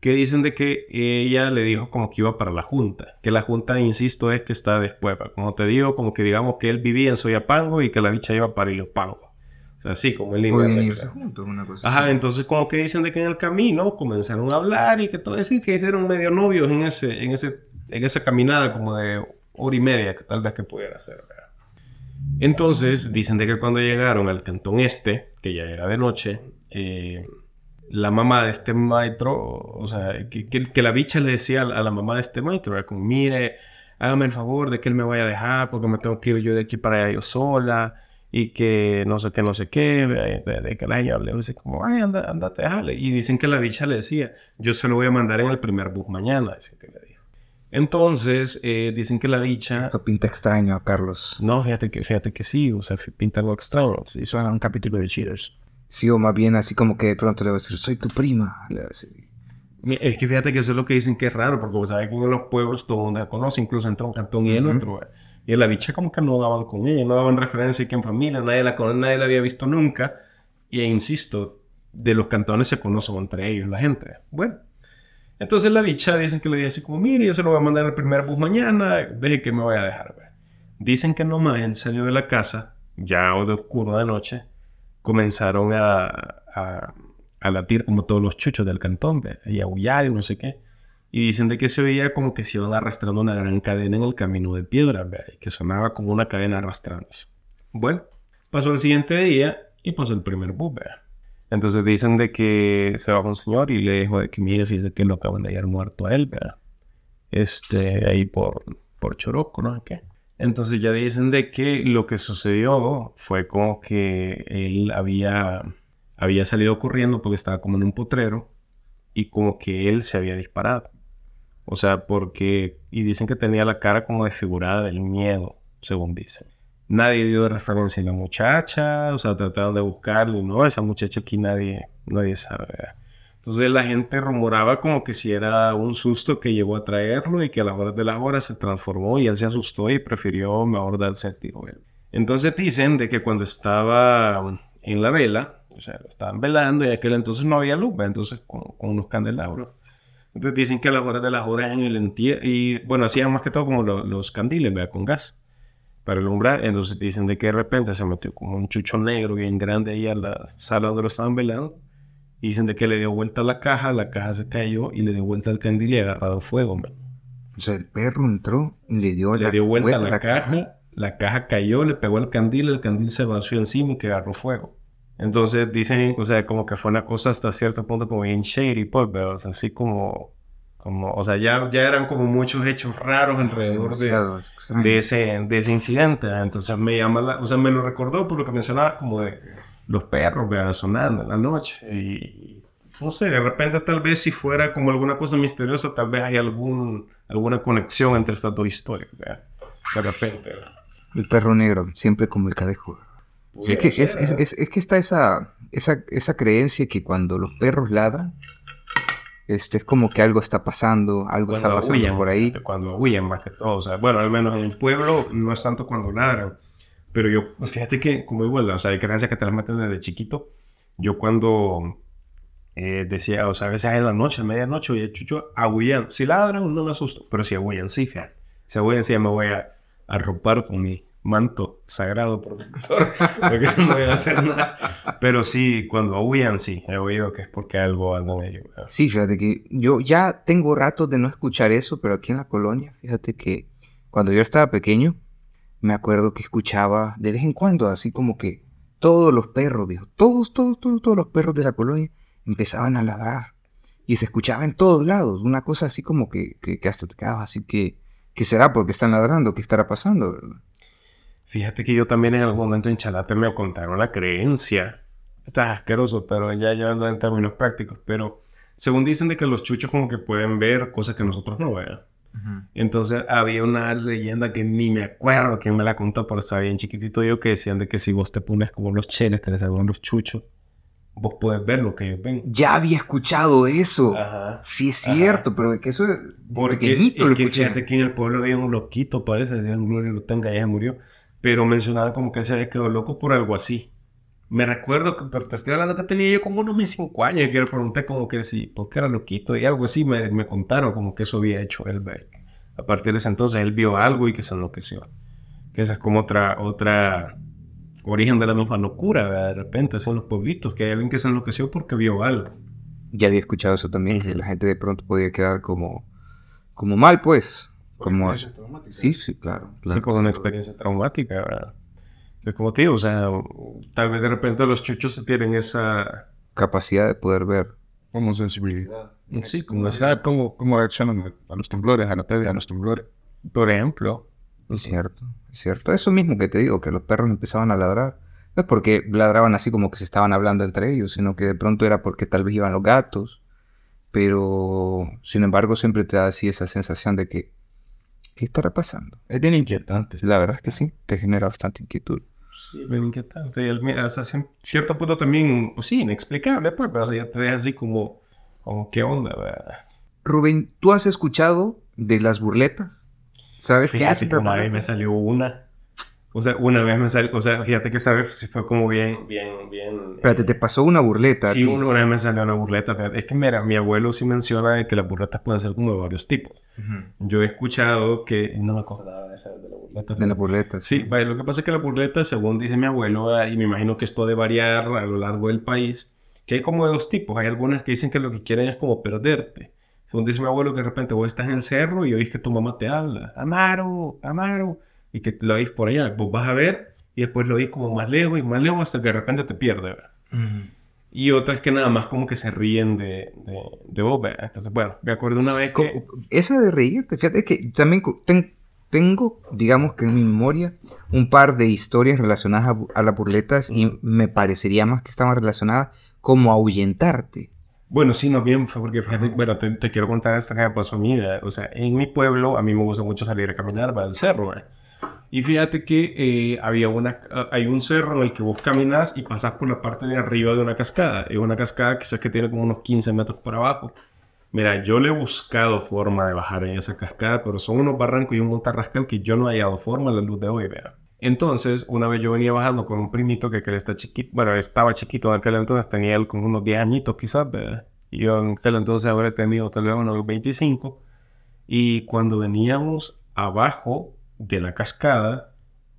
Que dicen de que ella le dijo como que iba para la junta. Que la junta, insisto, es que está después. Como te digo, como que digamos que él vivía en Soyapango y que la bicha iba para Ilopango. O sea, así como recta. irse juntos, una cosa Ajá, así. entonces como que dicen de que en el camino comenzaron a hablar y que todo decir que eran medio novios en ese, en ese, en esa caminada como de hora y media que tal vez que pudiera ser, ¿verdad? Entonces dicen de que cuando llegaron al cantón este, que ya era de noche, eh, la mamá de este maestro, o sea, que, que- que la bicha le decía a la, a la mamá de este maestro, era como, mire, hágame el favor de que él me vaya a dejar porque me tengo que ir yo de aquí para allá yo sola y que no sé qué, no sé qué, de, de- que la ella le dice como, ay, anda, andate, déjale. Y dicen que la bicha le decía, yo se lo voy a mandar en el primer bus mañana, dice que le dijo. Entonces, eh, dicen que la bicha... Esto pinta extraño Carlos. No, fíjate que, fíjate que sí, o sea, pinta algo extraño. Suena un capítulo de Cheaters. Sí, o más bien así como que de pronto le va a decir, soy tu prima. Le va a decir. Es que fíjate que eso es lo que dicen que es raro, porque vos sabes que en los pueblos todo mundo se conoce, incluso entre un cantón y el Ujú. otro. ¿verdad? Y la bicha como que no daban con ella, no daban referencia que en familia, nadie la, nadie la había visto nunca. Y e insisto, de los cantones se conocen entre ellos la gente. Bueno, entonces la bicha dicen que le dice así como, mire, yo se lo voy a mandar en el primer bus mañana, deje que me vaya a dejar. Dicen que nomás él salió de la casa, ya de oscuro de noche, comenzaron a, a, a latir como todos los chuchos del cantón, y a aullar y no sé qué. Y dicen de que se oía como que se iban arrastrando una gran cadena en el camino de piedra, y que sonaba como una cadena arrastrándose. Bueno, pasó el siguiente día y pasó el primer bus. Entonces dicen de que se va un señor y le dijo de que mire, fíjese que lo acaban de hallar muerto a él, ¿verdad? Este, ahí por, por Choroco, ¿no? ¿Qué? Entonces ya dicen de que lo que sucedió fue como que él había, había salido corriendo porque estaba como en un potrero y como que él se había disparado. O sea, porque... Y dicen que tenía la cara como desfigurada del miedo, según dicen. Nadie dio referencia a la muchacha, o sea, trataron de buscarle, no, esa muchacha aquí nadie, nadie sabe. ¿verdad? Entonces la gente rumoraba como que si era un susto que llegó a traerlo y que a las horas de las horas se transformó y él se asustó y prefirió mejor darse el tiro. Entonces dicen de que cuando estaba en la vela, o sea, lo estaban velando y aquel entonces no había luz, entonces con, unos candelabros, Entonces dicen que a las horas de las horas en el entierro, y bueno, hacían más que todo como lo- los candiles, ¿verdad? Con gas para alumbrar. Entonces dicen de que de repente se metió como un chucho negro bien grande ahí a la sala donde lo estaban velando. Y dicen de que le dio vuelta a la caja, la caja se cayó y le dio vuelta al candil y agarrado fuego, man. O sea, el perro entró y le dio, Le la dio vuelta a vuelta la caja, la caja cayó, le pegó al candil, el candil se vació encima y que agarró fuego. Entonces dicen, o sea, como que fue una cosa hasta cierto punto como bien shady, pues, pero o sea, así como, como, o sea, ya, ya eran como muchos hechos raros alrededor de, de ese, de ese incidente. Entonces me llama la- o sea, me lo recordó por lo que mencionaba como de los perros, ¿verdad? sonando en la noche. Y no sé, de repente tal vez si fuera como alguna cosa misteriosa, tal vez hay algún, alguna conexión entre estas dos historias, ¿verdad? De repente. ¿verdad? El perro negro, siempre como el cadejo. Sí, es, que, es, es- es- es que está esa, esa, esa creencia que cuando los perros ladran, este, es como que algo está pasando, algo está pasando aúllan, por ahí. Cuando huyen más que todo. O sea, bueno, al menos en el pueblo no es tanto cuando ladran. Pero yo, pues fíjate que, como igual, o sea, hay creencias que te las meten desde chiquito. Yo cuando eh, decía, o sea, a veces en la noche, a medianoche, oye, chucho, aullan. Si ladran, no me asusto. Pero si aullan, sí, fíjate. Si aullan, sí, me voy a arropar con mi manto sagrado protector. *laughs* porque no voy a hacer nada. Pero sí, cuando aullan, sí. He oído que es porque algo ello. ¿verdad? Sí, fíjate que yo ya tengo rato de no escuchar eso, pero aquí en la colonia, fíjate que cuando yo estaba pequeño, me acuerdo que escuchaba de vez en cuando, así como que todos los perros, viejo, todos, todos, todos, todos los perros de la colonia empezaban a ladrar. Y se escuchaba en todos lados, una cosa así como que, que, hasta te quedaba así que, ¿qué será? porque están ladrando? ¿Qué estará pasando? Fíjate que yo también en algún momento en Chalate me contaron la creencia. Está asqueroso, pero ya llevando en términos prácticos. Pero según dicen de que los chuchos como que pueden ver cosas que nosotros no vean. Entonces había una leyenda que ni me acuerdo quién me la contó, pero estaba bien chiquitito yo, que decían de que si vos te pones como los cheles, que les los chuchos, vos puedes ver lo que ellos ven. Ya había escuchado eso. Ajá. Sí, es Ajá. cierto, pero que eso de Porque pequeñito es lo que fíjate que en el pueblo había un loquito, parece, Dios gloria lo tenga, ya se murió. Pero mencionaba como que se había quedado loco por algo así. Me recuerdo, que, pero te estoy hablando que tenía yo como unos mis cinco años y que le pregunté como que si, ¿por qué era loquito? Y algo así me, me contaron como que eso había hecho él. A partir de ese entonces él vio algo y que se enloqueció. Que esa es como otra, otra origen de la misma locura, ¿verdad? de repente, son los pueblitos, que hay alguien que se enloqueció porque vio algo. Ya había escuchado eso también, que la gente de pronto podía quedar como, como mal, pues. Como... Sí, sí, claro. Sí, claro. con una experiencia traumática, ¿verdad? Es como te digo, o sea, tal vez de repente los chuchos tienen esa... Capacidad de poder ver. Como sensibilidad. Sí, como saber cómo, cómo reaccionan a los temblores, a la pérdida, a los temblores. Por ejemplo. Es cierto, es cierto. Eso mismo que te digo, que los perros empezaban a ladrar. No es porque ladraban así como que se estaban hablando entre ellos, sino que de pronto era porque tal vez iban los gatos. Pero, sin embargo, siempre te da así esa sensación de que, ¿qué estará pasando? Es bien inquietante. La verdad es que sí, te genera bastante inquietud. Sí, bien inquietante. Y mira, hasta cien- cierto punto también, pues sí, inexplicable, pues, pero ya te así como, como, ¿qué onda, verdad? Rubén, ¿tú has escuchado de las burletas? ¿Sabes qué Fíjate hacen? que una vez me salió una. O sea, una vez me salió, o sea, fíjate que esa vez sí fue como bien, bien, bien... Espérate, te pasó una burleta. Sí, una vez me salió una burleta. fíjate. Es que mira, mi abuelo sí menciona de que las burletas pueden ser como de varios tipos. Ujú. Yo he escuchado que... No me acordaba de esa de la burleta. De las burletas. Sí, vaya, lo que pasa es que la burleta, según dice mi abuelo, ah, y me imagino que esto de variar a lo largo del país, que hay como de dos tipos. Hay algunas que dicen que lo que quieren es como perderte. Según dice mi abuelo, que de repente vos estás en el cerro y oís que tu mamá te habla. Amaro, Amaro. Y que lo oís por allá. Vos vas a ver y después lo oís como más lejos y más lejos hasta que de repente te pierde. ¿verdad? Ujú. Y otras que nada más como que se ríen de, de, de vos. ¿verdad? Entonces, bueno, me acuerdo una vez que... Esa de reírte, fíjate que también ten- tengo, digamos que en mi memoria, un par de historias relacionadas a, a las burletas y me parecería más que estaban relacionadas como ahuyentarte. Bueno, sí, no bien, fue porque fíjate, bueno, te, te quiero contar esta que me pasó a mí. ¿verdad? O sea, en mi pueblo, a mí me gusta mucho salir a caminar para el cerro. ¿verdad? Y fíjate que eh, había una, ah, hay un cerro en el que vos caminas y pasas por la parte de arriba de una cascada. Es una cascada quizás que tiene como unos 15 metros por abajo. Mira, yo le he buscado forma de bajar en esa cascada, pero son unos barrancos y un montarrascal que yo no he hallado forma a la luz de hoy, vea. Entonces, una vez yo venía bajando con un primito que, que está chiquito, bueno, estaba chiquito en aquel entonces, tenía él como unos 10 añitos quizás. Y yo en aquel entonces habré tenido tal vez unos 25. Y cuando veníamos abajo de la cascada,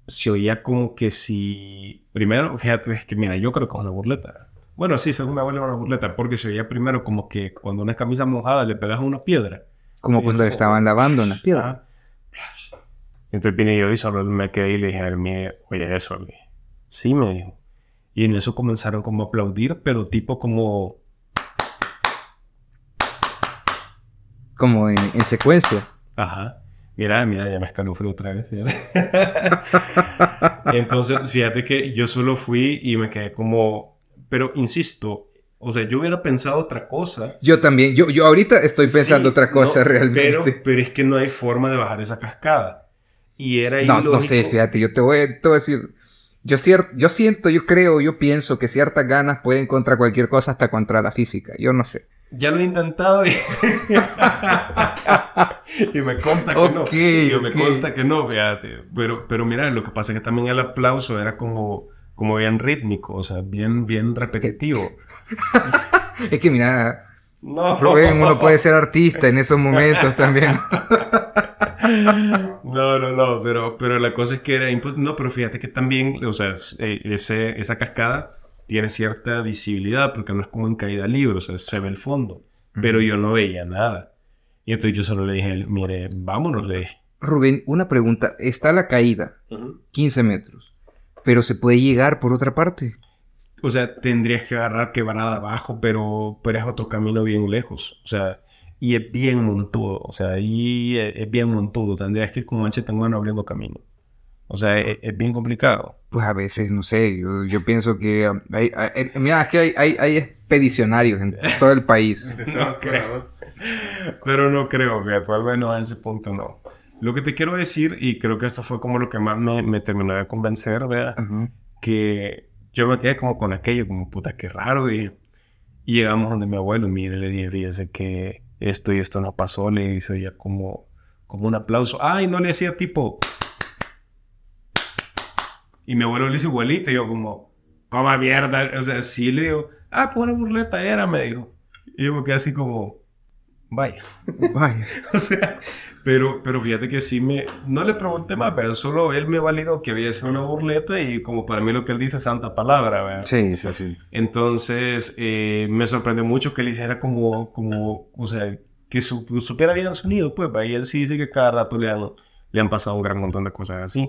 se oía como que si... Primero, fíjate, es que mira, yo creo que es una burleta. Bueno, sí, según mi abuela era una burleta, porque se oía primero como que cuando una camisa mojada le pegas una piedra. Como cuando eso- estaban lavando en las piedras. Ajá. Entonces vine yo y solo me quedé y le dije a mire, oye, eso, a mí. Sí, me dijo. Y en eso comenzaron como a aplaudir, pero tipo como... Como en, en secuencia. Ajá. Mira, mira, ya me escalofrío otra vez. *laughs* Entonces, fíjate que yo solo fui y me quedé como... Pero insisto, o sea, yo hubiera pensado otra cosa. Yo también, yo, yo ahorita estoy pensando Sí, otra cosa no, realmente. Pero, pero es que no hay forma de bajar esa cascada. Y era no, no sé, ilógico. fíjate, yo te voy, te voy a decir. Yo, cier- yo siento, yo creo, yo pienso que ciertas ganas pueden contra cualquier cosa, hasta contra la física. Yo no sé. Ya lo he intentado y, *laughs* y me consta que no. Ok, Y me ok. consta que no, fíjate. Pero, pero mira, lo que pasa es que también el aplauso era como, como bien rítmico, o sea, bien, bien repetitivo. *laughs* Es que mira, No, Rubén, uno puede ser artista en esos momentos también. *laughs* No, no, no, pero, pero la cosa es que era No, pero fíjate que también, o sea, eh, ese, esa cascada tiene cierta visibilidad porque no es como en caída libre, o sea, se ve el fondo. Pero yo no veía nada. Y entonces yo solo le dije, a él, mire, vámonos, le dije. Rubén, una pregunta. Está la caída, 15 metros, pero se puede llegar por otra parte. O sea, tendrías que agarrar quebrada abajo, pero, pero es otro camino bien lejos. O sea, y es bien montudo. O sea, ahí es, es bien montudo. Tendrías que ir con machete en mano abriendo camino. O sea, es, es bien complicado. Pues a veces, no sé, yo, yo pienso que um, hay, hay- mira, es que hay, hay, hay expedicionarios en todo el país. *laughs* No creo. Pero no creo, fíjate, al menos a ese punto no. Lo que te quiero decir, y creo que esto fue como lo que más me, me terminó de convencer, ¿verdad? Ajá. que yo me quedé como con aquello, como puta, qué raro, dije. Y llegamos donde mi abuelo, mire, le dije, fíjese que esto y esto no pasó, le hizo ya como, como un aplauso. Ay, no le hacía tipo. Y mi abuelo le hizo igualito, y yo como, coma mierda, o sea, sí le digo, ah, pues una burleta era, me dijo. Y yo me quedé así como, vaya. *laughs* Vaya. O sea, pero, pero fíjate que sí me... No le pregunté más, pero solo él me validó que había sido una burleta y como para mí lo que él dice es santa palabra, ¿verdad? Sí, sí, sí. Entonces, eh, me sorprendió mucho que él hiciera como, como o sea, que su, supiera bien el sonido, pues, ¿va? y él sí dice que cada rato le han, le han pasado un gran montón de cosas así.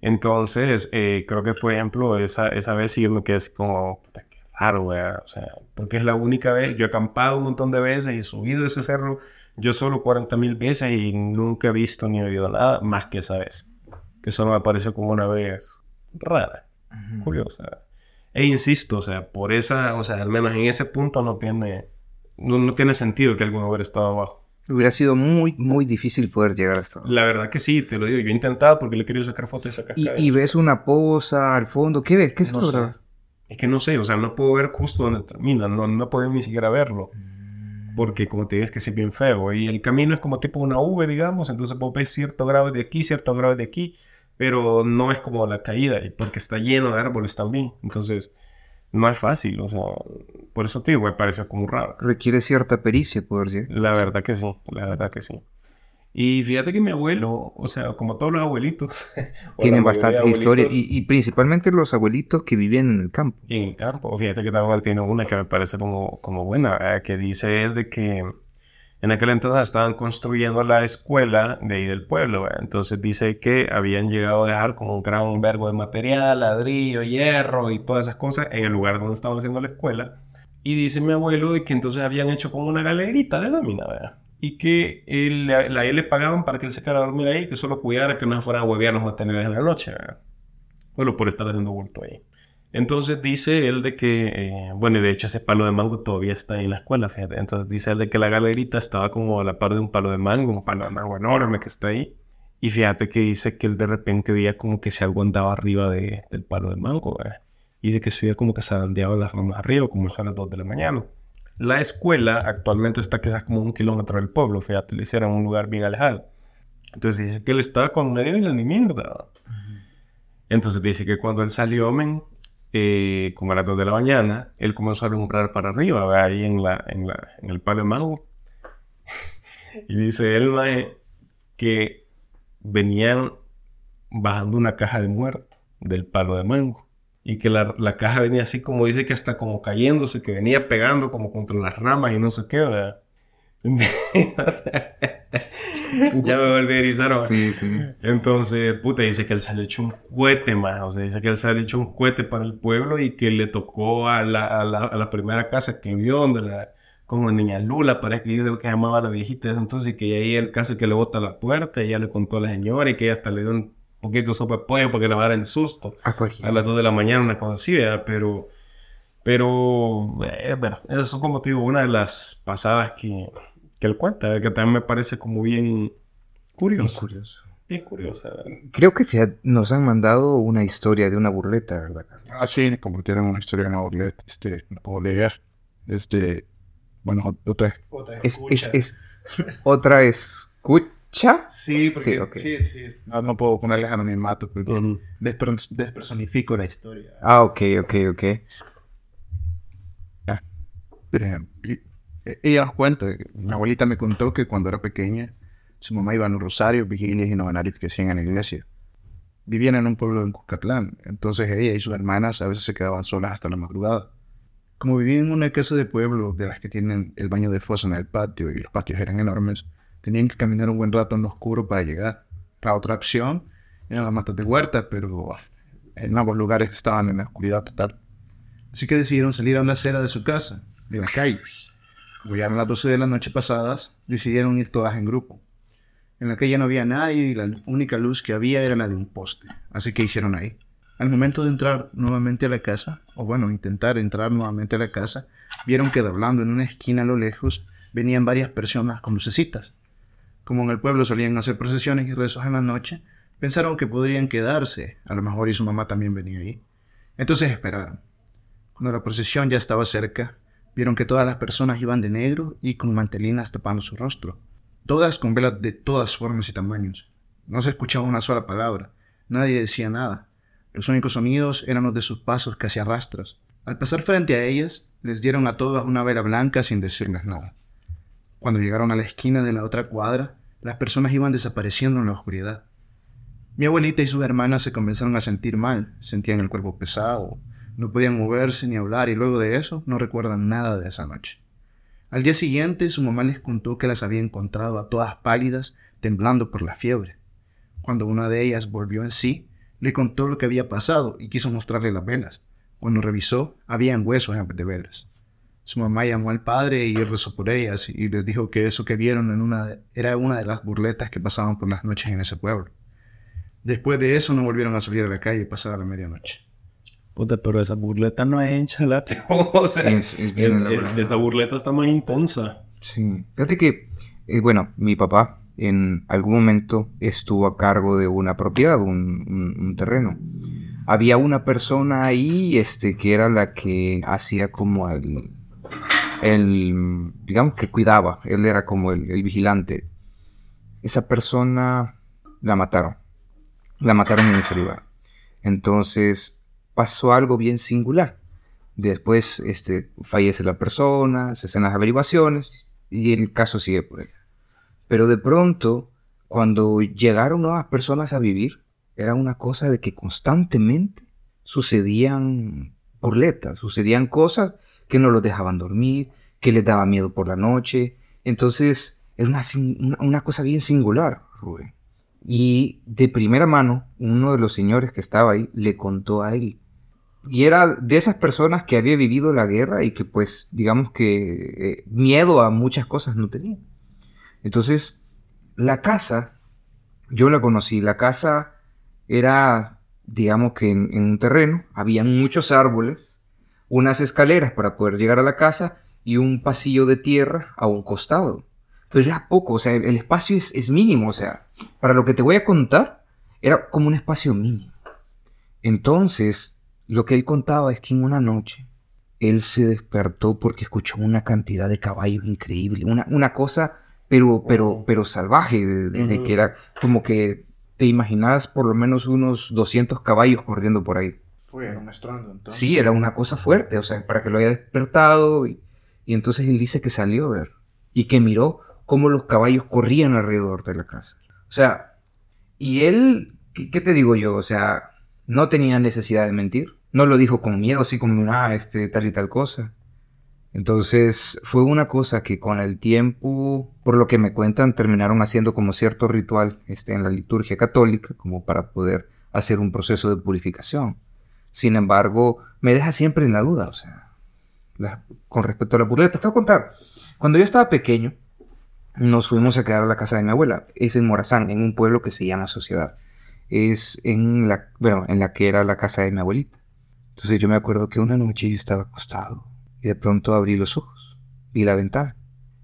Entonces, eh, creo que, por ejemplo, esa, esa vez sí yo me quedé así como, qué raro, ¿verdad? O sea, porque es la única vez, yo he acampado un montón de veces y he subido ese cerro yo solo 40 mil veces y nunca he visto ni oído nada más que esa vez. Que solo me pareció como una vez rara curiosa. E insisto, o sea, por esa, o sea, al menos en ese punto no tiene, no, no tiene sentido que alguno hubiera estado abajo. Hubiera sido muy, muy difícil poder llegar hasta. La verdad que sí, te lo digo, yo he intentado porque le he querido sacar fotos de esa Y, cascada. y ves una poza al fondo. ¿Qué ves? ¿Qué se No logra? Es que no sé, o sea, no puedo ver justo donde termina, no, no puedo ni siquiera verlo. Porque como te digo, es que es bien feo. Y el camino es como tipo una V, digamos, entonces vos ves cierto grado de aquí, cierto grado de aquí, pero no es como la caída, porque está lleno de árboles también. Entonces, no es fácil, o sea, por eso te digo, me pareció como raro. Requiere cierta pericia poder llegar. La verdad que sí, la verdad que sí. Y fíjate que mi abuelo, o sea, como todos los abuelitos, *laughs* Tienen bastante historia. Y, y principalmente los abuelitos que vivían en el campo. en el campo, fíjate que también tiene una que me parece como, como buena, que dice él de que en aquel entonces estaban construyendo la escuela de ahí del pueblo, entonces dice que habían llegado a dejar como un gran verbo de material, ladrillo, hierro y todas esas cosas en el lugar donde estaban haciendo la escuela. Y dice mi abuelo de que entonces habían hecho como una galerita de lámina, ¿verdad? Y que él, a a él le pagaban para que él se quedara a dormir ahí, que solo cuidara que no se fueran a huevear los materiales en la noche. Bueno, por estar haciendo bulto ahí. Entonces dice él de que, eh, bueno, y de hecho ese palo de mango todavía está en la escuela, fíjate. Entonces dice él de que la galerita estaba como a la par de un palo de mango, un palo de mango enorme que está ahí. Y fíjate que dice que él de repente veía como que si algo andaba arriba de- del palo de mango, ¿verdad? Y dice que se veía como que se zarandeaba las ramas arriba, como a las 2 de la mañana. La escuela actualmente está quizás como un kilómetro del pueblo, fíjate, le hicieron un lugar bien alejado. Entonces dice que él estaba con medio de la ni mierda. Entonces dice que cuando él salió, men, eh, como a las 2 de la mañana, él comenzó a alumbrar para arriba, ahí en, la, en, la, en el palo de mango. *laughs* y dice él que venían bajando una caja de muerto del palo de mango. Y que la, la caja venía así como dice que hasta como cayéndose, que venía pegando como contra las ramas y no sé qué. *laughs* ya me volví a erizar, ¿verdad? Sí, sí. Entonces, puta, dice que él salió hecho un cohete, más. O sea, dice que él salió hecho un cohete para el pueblo y que le tocó a la, a la, a la primera casa que vio, donde la, como niña Lula, parece que dice que llamaba la viejita. Entonces, que ahí el caso que le bota la puerta, y ya le contó a la señora y que ella hasta le dio un poquito de sopa de pollo para que le el susto. A. A las 2 de la mañana, una cosa así, ¿verdad? Pero, pero, eh, bueno, eso es como te digo, una de las pasadas que, que él cuenta, que también me parece como bien curiosa. curioso. Bien curiosa, ¿verdad? Creo que fíjate, nos han mandado una historia de una burleta, ¿verdad? Carlos? Ah, sí, me convirtieron en una historia en Outlet. Este, no puedo leer. Este, bueno, otra Es, es, es otra escucha. Sí, porque- sí, sí. No, no puedo ponerles anonimato porque Ujú. desper- despersonifico la historia. Ah, ok, ok, ok. Ella nos cuenta, mi abuelita me contó que cuando era pequeña, su mamá iba a los rosarios, vigilias y novenarios que hacían en la iglesia. Vivían en un pueblo en Cuscatlán, entonces ella y sus hermanas a veces se quedaban solas hasta la madrugada. Como vivían en una casa de pueblo de las que tienen el baño de fosa en el patio y los patios eran enormes, tenían que caminar un buen rato en lo oscuro para llegar. La otra opción eran las matas de huerta, pero ah, en ambos lugares estaban en la oscuridad total. Así que decidieron salir a la acera de su casa, de la calle. Eran las 12 de la noche pasadas, decidieron ir todas en grupo. En la calle no había nadie y la única luz que había era la de un poste. Así que hicieron ahí. Al momento de entrar nuevamente a la casa, o bueno, intentar entrar nuevamente a la casa, vieron que doblando en una esquina a lo lejos venían varias personas con lucecitas. Como en el pueblo solían hacer procesiones y rezos en la noche, pensaron que podrían quedarse. A lo mejor y su mamá también venía ahí. Entonces esperaron. Cuando la procesión ya estaba cerca, vieron que todas las personas iban de negro y con mantelinas tapando su rostro. Todas con velas de todas formas y tamaños. No se escuchaba una sola palabra. Nadie decía nada. Los únicos sonidos eran los de sus pasos casi a rastras. Al pasar frente a ellas, les dieron a todas una vela blanca sin decirles nada. Cuando llegaron a la esquina de la otra cuadra, las personas iban desapareciendo en la oscuridad. Mi abuelita y sus hermanas se comenzaron a sentir mal, sentían el cuerpo pesado, no podían moverse ni hablar y luego de eso no recuerdan nada de esa noche. Al día siguiente su mamá les contó que las había encontrado a todas pálidas, temblando por la fiebre. Cuando una de ellas volvió en sí, le contó lo que había pasado y quiso mostrarle las velas. Cuando revisó, habían huesos de velas. Su mamá llamó al padre y rezó por ellas y les dijo que eso que vieron en una era una de las burletas que pasaban por las noches en ese pueblo. Después de eso no volvieron a salir a la calle pasada la medianoche. Puta, pero esa burleta no es enchalate. *laughs* o sea, Sí, es- es bien es- esa burleta está más intensa. Sí. Fíjate que, eh, bueno, mi papá en algún momento estuvo a cargo de una propiedad, un, un- un terreno. Había una persona ahí, este, que era la que hacía como el, el, digamos que cuidaba, él era como el, el vigilante. Esa persona la mataron, la mataron en ese lugar. Entonces pasó algo bien singular. Después este, fallece la persona, se hacen las averiguaciones y el caso sigue por ahí. Pero de pronto, cuando llegaron nuevas personas a vivir, era una cosa de que constantemente sucedían burletas, sucedían cosas que no los dejaban dormir, que les daba miedo por la noche. Entonces, era una, una- una cosa bien singular, Rubén. Y de primera mano, uno de los señores que estaba ahí le contó a él y era de esas personas que había vivido la guerra y que pues digamos que eh, miedo a muchas cosas no tenía. Entonces, la casa, yo la conocí, la casa era, digamos que en, un terreno, había muchos árboles, unas escaleras para poder llegar a la casa y un pasillo de tierra a un costado. Pero era poco, o sea, el, el espacio es, es mínimo, o sea, para lo que te voy a contar, era como un espacio mínimo. Entonces, lo que él contaba es que en una noche él se despertó porque escuchó una cantidad de caballos increíble, una, una cosa, pero, pero, pero salvaje, de, de- de Ujú. que era como que te imaginabas por lo menos unos 200 caballos corriendo por ahí. Uy, era un estruendo entonces. Sí, era una cosa fuerte, o sea, para que lo haya despertado. Y, y entonces él dice que salió a ver y que miró cómo los caballos corrían alrededor de la casa. O sea, y él, ¿qué, qué te digo yo? O sea, no tenía necesidad de mentir. No lo dijo con miedo, así como, ah, este, tal y tal cosa. Entonces fue una cosa que con el tiempo, por lo que me cuentan, terminaron haciendo como cierto ritual este, en la liturgia católica, como para poder hacer un proceso de purificación. Sin embargo, me deja siempre en la duda, o sea, con respecto a la burleta. Te voy a contar, cuando yo estaba pequeño, nos fuimos a quedar a la casa de mi abuela. Es en Morazán, en un pueblo que se llama Sociedad. Es en la, bueno, en la que era la casa de mi abuelita. Entonces yo me acuerdo que una noche yo estaba acostado y de pronto abrí los ojos, vi la ventana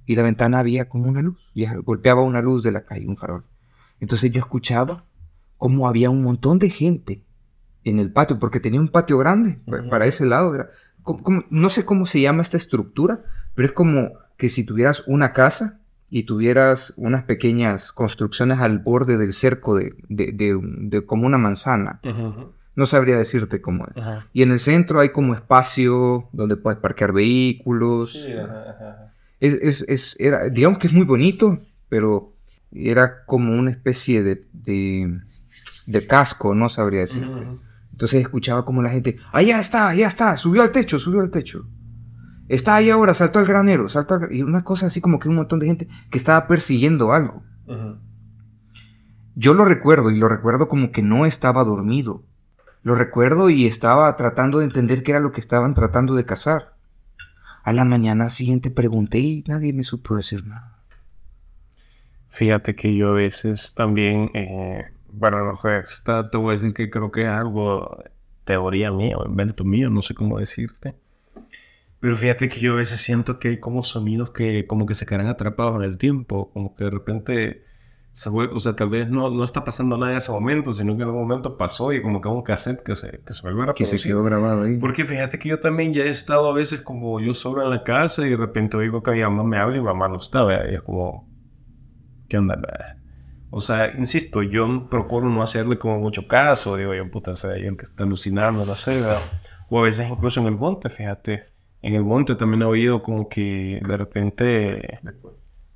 y la ventana había como una luz, ya golpeaba una luz de la calle, un farol. Entonces yo escuchaba cómo había un montón de gente en el patio, porque tenía un patio grande para ese lado. era como- como- no sé cómo se llama esta estructura, pero es como que si tuvieras una casa y tuvieras unas pequeñas construcciones al borde del cerco de, de- de- de como una manzana. No sabría decirte cómo es. Ajá. Y en el centro hay como espacio donde puedes parquear vehículos. Sí, ajá, ajá. Es, es- es- era, digamos que es muy bonito, pero era como una especie de, de, de casco, no sabría decir. Ujú. Entonces escuchaba como la gente, allá está, allá está, subió al techo, subió al techo. Está ahí ahora, saltó al granero, saltó al gra-". Y una cosa así como que un montón de gente que estaba persiguiendo algo. Yo lo recuerdo y lo recuerdo como que no estaba dormido. Lo recuerdo y estaba tratando de entender qué era lo que estaban tratando de cazar. A la mañana siguiente pregunté y nadie me supo decir nada. Fíjate que yo a veces también, eh, bueno, no te voy a decir que creo que es algo teoría mía o invento mío, no sé cómo decirte. Pero fíjate que yo a veces siento que hay como sonidos que como que se quedan atrapados en el tiempo, como que de repente o sea, tal vez no, no está pasando nada en ese momento, sino que en algún momento pasó y como que un cassette que se, que se vuelve a Que se reproducir. quedó grabado ahí. Porque fíjate que yo también ya he estado a veces como yo solo en la casa y de repente oigo que mi mamá me habla y mi mamá no está, ¿verdad? y es como, ¿qué onda? verdad? O sea, insisto, yo procuro no hacerle como mucho caso, digo yo, puta, sea, alguien que está alucinando, no sé, ¿verdad? O a veces incluso en el monte, fíjate, en el monte también he oído como que de repente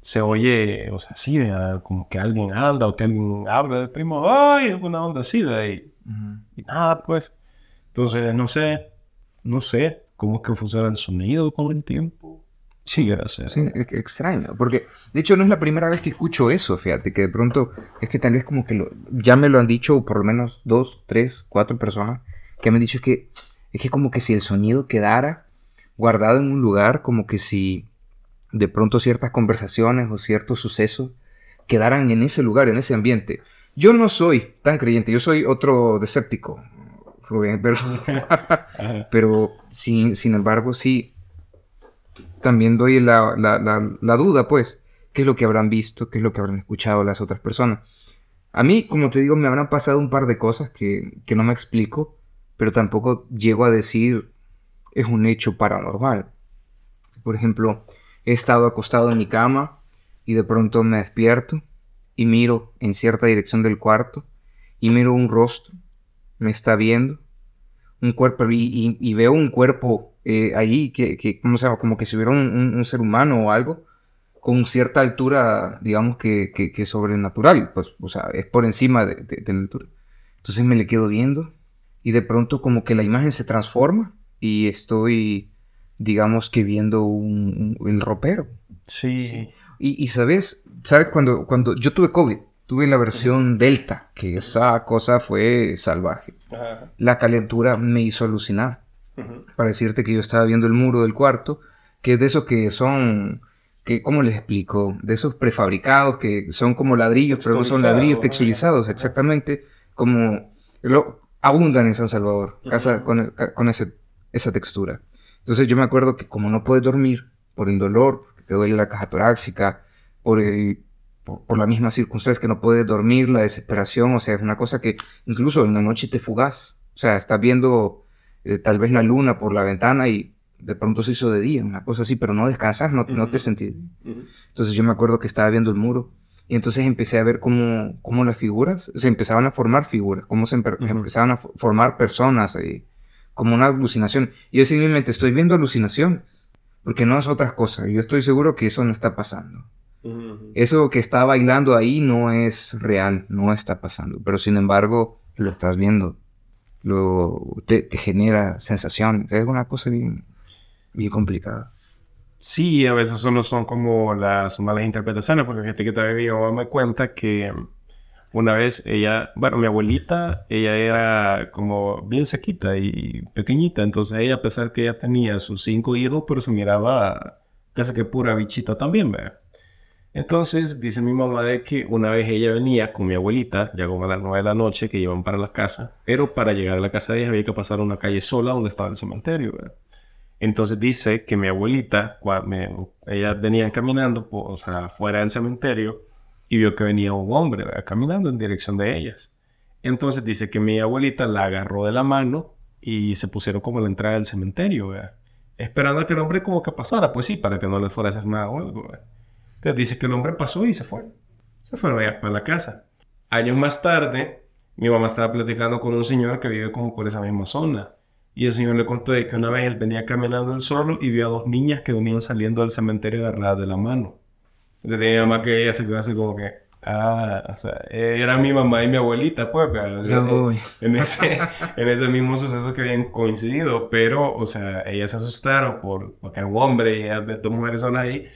se oye, o sea, sí, ¿verdad? como que alguien anda o que alguien habla del primo, ¡ay! alguna onda así, ¿verdad? Y, y nada, pues. Entonces, no sé, no sé cómo es que funciona el sonido con el tiempo. Sí, gracias. Sí, es extraño, porque de hecho no es la primera vez que escucho eso, fíjate, que de pronto es que tal vez como que lo, ya me lo han dicho por lo menos dos, tres, cuatro personas que me han dicho que es que como que si el sonido quedara guardado en un lugar, como que si de pronto ciertas conversaciones o ciertos sucesos quedaran en ese lugar, en ese ambiente. Yo no soy tan creyente, yo soy otro deséptico, Rubén, *laughs* *laughs* pero, sin, sin embargo sí también doy la, la- la- la duda, pues, qué es lo que habrán visto, qué es lo que habrán escuchado las otras personas. A mí, como te digo, me habrán pasado un par de cosas que, que no me explico, pero tampoco llego a decir es un hecho paranormal. Por ejemplo, he estado acostado en mi cama y de pronto me despierto y miro en cierta dirección del cuarto y miro un rostro, me está viendo, un cuerpo y, veo un cuerpo eh, ahí que, que, ¿cómo? Como que si hubiera un, ser humano o algo con cierta altura, digamos que, que, que sobrenatural, pues, o sea, es por encima de, de- de la altura. Entonces me le quedo viendo y de pronto como que la imagen se transforma y estoy, digamos que viendo un, un- el ropero. Sí. Y, y sabes, sabes cuando, cuando yo tuve COVID, tuve la versión Delta, que esa cosa fue salvaje. Ajá. La calentura me hizo alucinar. Ujú. Para decirte que yo estaba viendo el muro del cuarto, que es de esos que son, que, ¿cómo les explico? De esos prefabricados que son como ladrillos, pero no son ladrillos texturizados, exactamente como lo, abundan en San Salvador, casa con, con ese- esa textura. Entonces yo me acuerdo que como no puedes dormir por el dolor, porque te duele la caja torácica, por, el, por, por la misma circunstancia que no puedes dormir, la desesperación, o sea, es una cosa que incluso en la noche te fugas. O sea, estás viendo eh, tal vez la luna por la ventana y de pronto se hizo de día, una cosa así, pero no descansas, no, no te sentís. Ujú. Entonces yo me acuerdo que estaba viendo el muro y entonces empecé a ver cómo, cómo las figuras, se empezaban a formar figuras, cómo se empe- empezaban a fo- formar personas ahí. Como una alucinación. Y yo simplemente estoy viendo alucinación, porque no es otra cosa. Yo estoy seguro que eso no está pasando. Eso que está bailando ahí no es real, no está pasando, pero sin embargo lo estás viendo, lo, te, genera sensación, es una cosa bien, bien complicada. Sí, a veces solo son como las malas interpretaciones, porque gente que mamá me cuenta que una vez ella, bueno, mi abuelita, ella era como bien sequita y pequeñita, entonces ella, a pesar que ella tenía sus cinco hijos, pero se miraba casi que pura bichita también, ¿verdad? Entonces dice mi mamá de que una vez ella venía con mi abuelita, ya como a las nueve de la noche, que iban para la casa, pero para llegar a la casa de ella había que pasar una calle sola donde estaba el cementerio. Entonces dice que mi abuelita, cuando ella venía caminando, o sea, fuera del cementerio, y vio que venía un hombre caminando en dirección de ellas. Entonces dice que mi abuelita la agarró de la mano y se pusieron como a la entrada del cementerio, esperando a que el hombre como que pasara, pues sí, para que no le fuera a hacer nada o algo. Entonces dice que el hombre pasó y se fue. Se fueron allá para la casa. Años más tarde, mi mamá estaba platicando con un señor que vive como por esa misma zona. Y el señor le contó de que una vez él venía caminando él solo y vio a dos niñas que venían saliendo del cementerio agarradas de la mano. Entonces mi mamá que ella se quedó así como que, ah, o sea, era mi mamá y mi abuelita, pues, en, ese, *laughs* en ese mismo suceso que habían coincidido, pero, o sea, ellas se asustaron por, porque un hombre y ellas dos mujeres son ahí.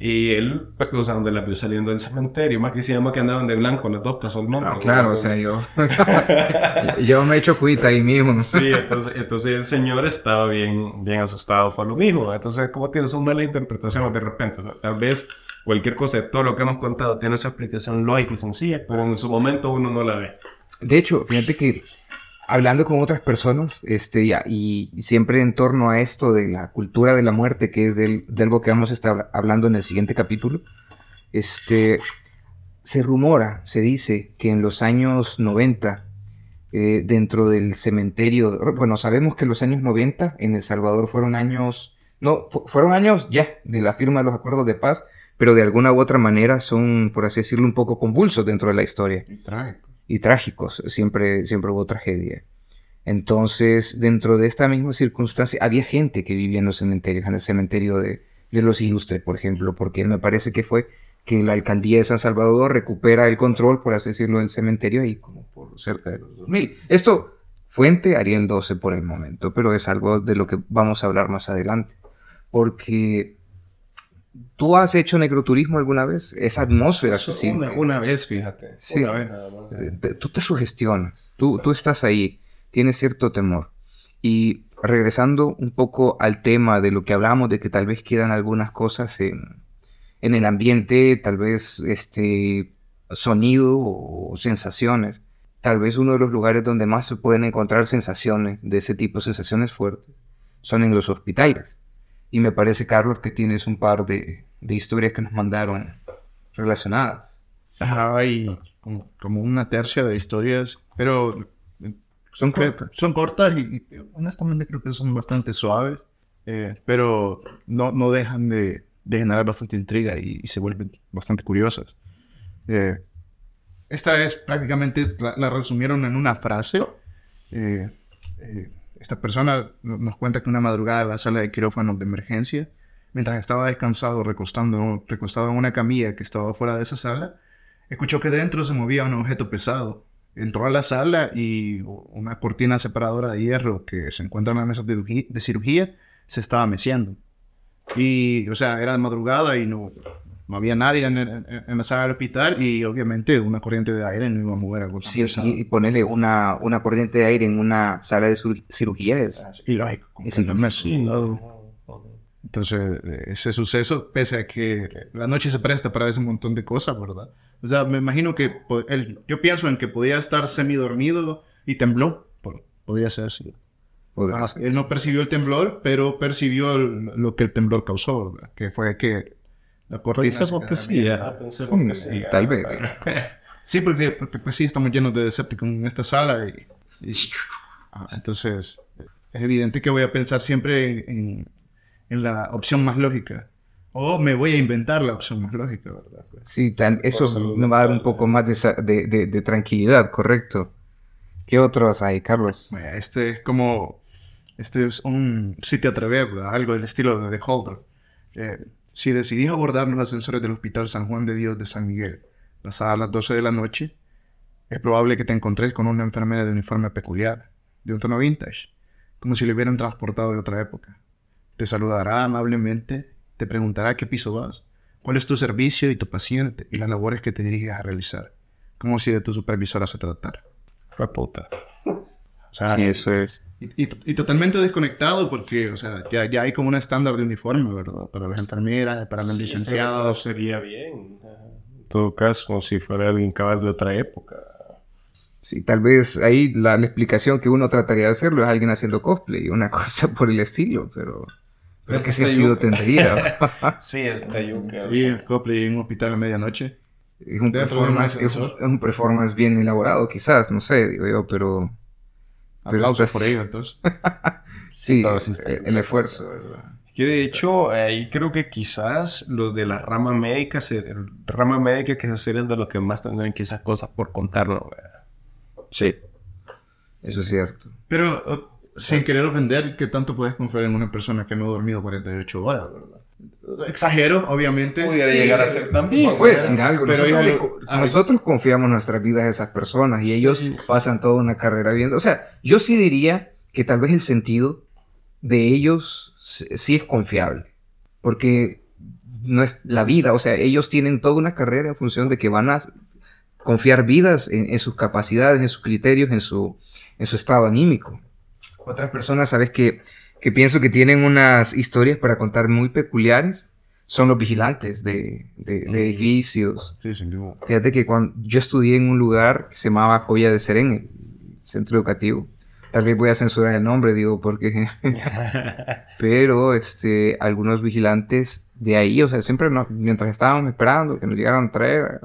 Y él, pues, o sea, donde la vio saliendo del cementerio, más que se llama que andaban de blanco las dos casualmente. Ah, claro, o sea, yo, *laughs* yo me he hecho cuita ahí mismo. sí, entonces, entonces el señor estaba bien, bien asustado por lo mismo. Entonces, ¿cómo tienes una mala interpretación de repente? O sea, tal vez cualquier cosa de todo lo que hemos contado tiene esa explicación lógica y sencilla, pero en su momento uno no la ve. De hecho, fíjate que hablando con otras personas, este, ya, y siempre en torno a esto de la cultura de la muerte, que es del, de algo que vamos a estar hablando en el siguiente capítulo, este, se rumora, se dice que en los años 90, eh, dentro del cementerio, bueno, sabemos que los años 90 en El Salvador fueron años, no, fueron años ya de la firma de los acuerdos de paz, pero de alguna u otra manera son, por así decirlo, un poco convulsos dentro de la historia y trágicos, siempre, siempre hubo tragedia. Entonces, dentro de esta misma circunstancia, había gente que vivía en los cementerios, en el cementerio de, los ilustres, por ejemplo, porque me parece que fue que la alcaldía de San Salvador recupera el control, por así decirlo, del cementerio ahí como por cerca de los 2000. Esto, fuente Ariel 12 por el momento, pero es algo de lo que vamos a hablar más adelante. Porque ¿Tú has hecho necroturismo alguna vez? Esa atmósfera se una, una, vez, fíjate. Sí. Una vez nada más. Eh, tú te sugestionas. Tú, tú estás ahí. Tienes cierto temor. Y regresando un poco al tema de lo que hablamos, de que tal vez quedan algunas cosas en, en el ambiente, tal vez este sonido o sensaciones. Tal vez uno de los lugares donde más se pueden encontrar sensaciones de ese tipo, sensaciones fuertes, son en los hospitales. Y me parece, Carlos, que tienes un par de, de historias que nos mandaron relacionadas. Hay como, una tercia de historias, pero son cortas. Son cortas y, honestamente creo que son bastante suaves, eh, pero no, no dejan de, de, generar bastante intriga y, se vuelven bastante curiosas. Eh, esta es prácticamente, la, resumieron en una frase. Eh, esta persona nos cuenta que una madrugada en la sala de quirófano de emergencia, mientras estaba descansado recostando, recostado en una camilla que estaba fuera de esa sala, escuchó que dentro se movía un objeto pesado. Entró a la sala y una cortina separadora de hierro que se encuentra en la mesa de cirugía se estaba meciendo. Y, o sea, era de madrugada y no, no había nadie en, la sala del hospital y obviamente una corriente de aire no iba a mover algo Sí, y ponerle una, una corriente de aire en una sala de cirugía es ilógico. Entonces, ese suceso, pese a que la noche se presta para ese montón de cosas, ¿verdad? O sea, me imagino que él, yo pienso en que podía estar semidormido y tembló. Podría ser así. él no percibió el temblor, pero percibió lo que el temblor causó, ¿verdad? Que fue que la corteza porque sí, sí, tal vez. *laughs* sí, porque, porque pues sí, estamos llenos de Decepticons en esta sala y, ah, entonces es evidente que voy a pensar siempre en, en, la opción más lógica. O me voy a inventar la opción más lógica, ¿verdad? Pues, sí, eso me va a dar un poco más de, de, de, tranquilidad, correcto. ¿Qué otros hay, Carlos? Este es como Este es un, si te atreves, ¿verdad? algo del estilo de The Holder. Eh, si decidís abordar los ascensores del Hospital San Juan de Dios de San Miguel, pasadas las 12 de la noche, es probable que te encontres con una enfermera de uniforme peculiar, de un tono vintage, como si le hubieran transportado de otra época. Te saludará amablemente, te preguntará qué piso vas, cuál es tu servicio y tu paciente y las labores que te diriges a realizar, como si de tu supervisora se tratara. Fue puta. O sea, Sí, eso es. y, y- y totalmente desconectado porque, o sea, ya, ya hay como un estándar de uniforme, ¿verdad? Para las enfermeras, para los licenciados. sería bien. En todo caso, si fuera alguien cabal de otra época. Sí, tal vez ahí la, la explicación que uno trataría de hacerlo es alguien haciendo cosplay, una *laughs* cosa por el estilo, pero... Pero qué sentido yuca. tendría. *laughs* Sí, está yuca. Sí, Copley en un hospital a medianoche. es, un performance, es, un, es un performance bien elaborado, quizás, no sé, digo yo, pero... Aplausos por ello, entonces. *laughs* Sí, está el, el esfuerzo, ¿verdad? Que de hecho, ahí creo que quizás los de la rama médica, se, rama médica que serían de los que más tendrían quizás cosas por contarnos. ¿verdad? Sí. Eso es cierto. Pero, uh, sin querer ofender, ¿qué tanto puedes confiar en una persona que no ha dormido 48 horas, verdad? Exagero, obviamente. Pudiera Sí, llegar a ser también. Puedo decir algo, Pero nosotros, le nosotros confiamos nuestras vidas a esas personas y ellos Sí. pasan toda una carrera viendo. O sea, yo sí diría que tal vez el sentido de ellos sí es confiable. Porque no es la vida, o sea, ellos tienen toda una carrera en función de que van a confiar vidas en, en sus capacidades, en sus criterios, en su, en su estado anímico. Otras personas, sabes que, que pienso que tienen unas historias para contar muy peculiares, son los vigilantes de, de- de edificios. Sí, sin duda. Fíjate que cuando yo estudié en un lugar que se llamaba Joya de Serén, centro educativo. Tal vez voy a censurar el nombre, digo, porque... *laughs* *laughs* Pero, este, algunos vigilantes de ahí, o sea, siempre nos- mientras estábamos esperando que nos llegaran a traer,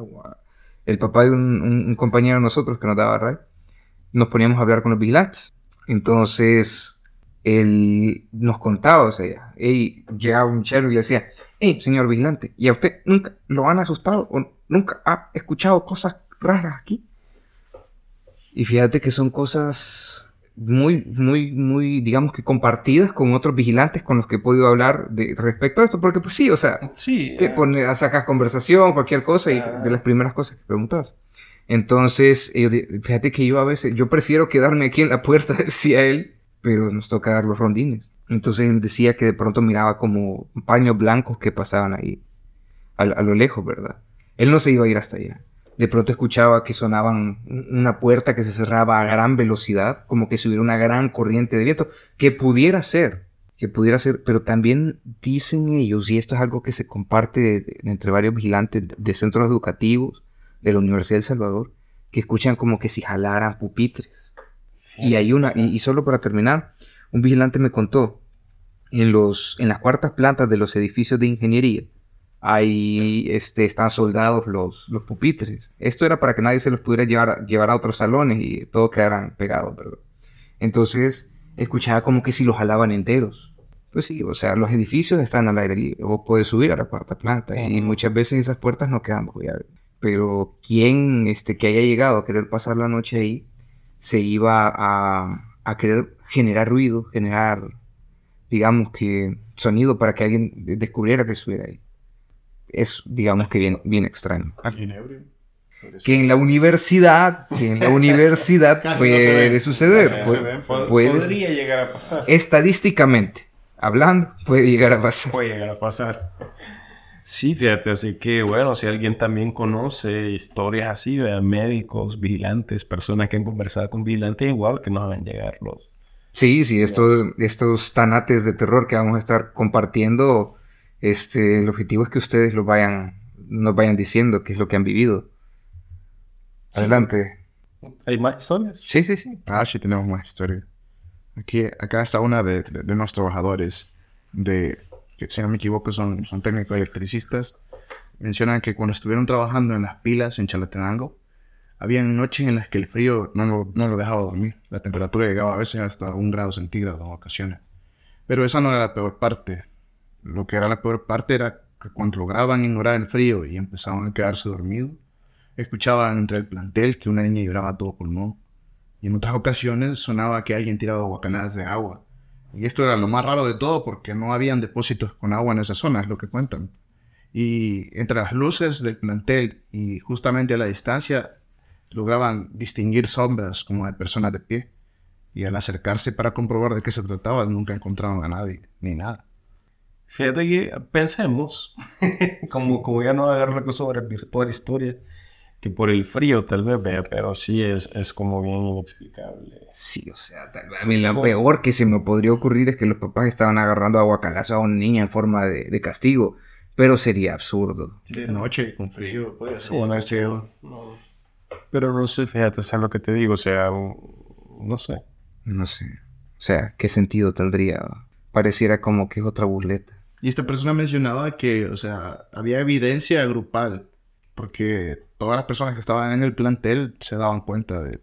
el papá de un, un- un compañero de nosotros que nos daba RAI, nos poníamos a hablar con los vigilantes. Entonces, él nos contaba, o sea, hey, llegaba un chero y le decía, hey, señor vigilante, ¿y a usted nunca lo han asustado o nunca ha escuchado cosas raras aquí? Y fíjate que son cosas muy, muy, muy, digamos que compartidas con otros vigilantes con los que he podido hablar de respecto a esto, porque pues sí, o sea, Sí. te eh, pones, sacas conversación, cualquier cosa, y de las primeras cosas que preguntabas. Entonces, fíjate que yo a veces, yo prefiero quedarme aquí en la puerta, *laughs* decía él, pero nos toca dar los rondines. Entonces él decía que de pronto miraba como paños blancos que pasaban ahí, a, a lo lejos, ¿verdad? Él no se iba a ir hasta allá. De pronto escuchaba que sonaban un- una puerta que se cerraba a gran velocidad, como que si hubiera una gran corriente de viento, que pudiera ser, que pudiera ser, pero también dicen ellos, y esto es algo que se comparte de- de- entre varios vigilantes de, de centros educativos de la Universidad del Salvador, que escuchan como que si jalaran pupitres. Y hay una, y, y solo para terminar, un vigilante me contó, en, los, en las cuartas plantas de los edificios de ingeniería, ahí este, están soldados los, los pupitres. Esto era para que nadie se los pudiera llevar, a- llevar a otros salones y todos quedaran pegados, ¿verdad? Entonces, escuchaba como que si los jalaban enteros. Pues sí, o sea, los edificios están al aire libre. Vos podés subir a la cuarta planta y muchas veces esas puertas no quedan bajo llave. Pero quien este, que haya llegado a querer pasar la noche ahí, se iba a, a querer generar ruido, generar, digamos que, sonido para que alguien de- descubriera que estuviera ahí. Es, digamos que bien, bien extraño. ¿Alguien ebrio? Que en la universidad, que en la *laughs* universidad no puede suceder. No puede- Podría llegar a pasar. estadísticamente hablando, puede llegar a pasar. Puede llegar a pasar. Sí, fíjate, así que bueno, si alguien también conoce historias así de médicos, vigilantes, personas que han conversado con vigilantes, igual que nos hagan llegar los. Sí, sí, estos, estos tanates de terror que vamos a estar compartiendo, este, el objetivo es que ustedes lo vayan, nos vayan diciendo qué es lo que han vivido. Sí. Adelante. ¿Hay más historias? Sí, sí, sí. Ah, sí, tenemos más historia. Aquí, acá está una de, de, de unos trabajadores de, que si no me equivoco son, son técnicos electricistas. Mencionan que cuando estuvieron trabajando en las pilas en Chalatenango, había noches en las que el frío no lo, no lo dejaba dormir. La temperatura llegaba a veces hasta un grado centígrado en ocasiones. Pero esa no era la peor parte. Lo que era la peor parte era que cuando lograban ignorar el frío y empezaban a quedarse dormidos, escuchaban entre el plantel que una niña lloraba todo pulmón. Y en otras ocasiones sonaba que alguien tiraba guacanadas de agua Y esto era lo más raro de todo porque no habían depósitos con agua en esa zona, es lo que cuentan. Y entre las luces del plantel y justamente a la distancia lograban distinguir sombras como de personas de pie. Y al acercarse para comprobar de qué se trataba, nunca encontraron a nadie, ni nada. Fíjate que pensemos, *laughs* como, como ya no agarro la cosa sobre virtual historia, que por el frío tal vez, pero sí es, es como bien inexplicable. Sí, o sea, tal vez a mí lo peor que se me podría ocurrir es que los papás estaban agarrando aguacalazo a una niña en forma de, de castigo, pero sería absurdo. De noche, con frío, puede ser. No. Pero no sé, fíjate, es lo que te digo, o sea, no sé. No sé. O sea, ¿qué sentido tendría? Pareciera como que es otra burleta. Y esta persona mencionaba que, o sea, había evidencia grupal, porque todas las personas que estaban en el plantel se daban cuenta de,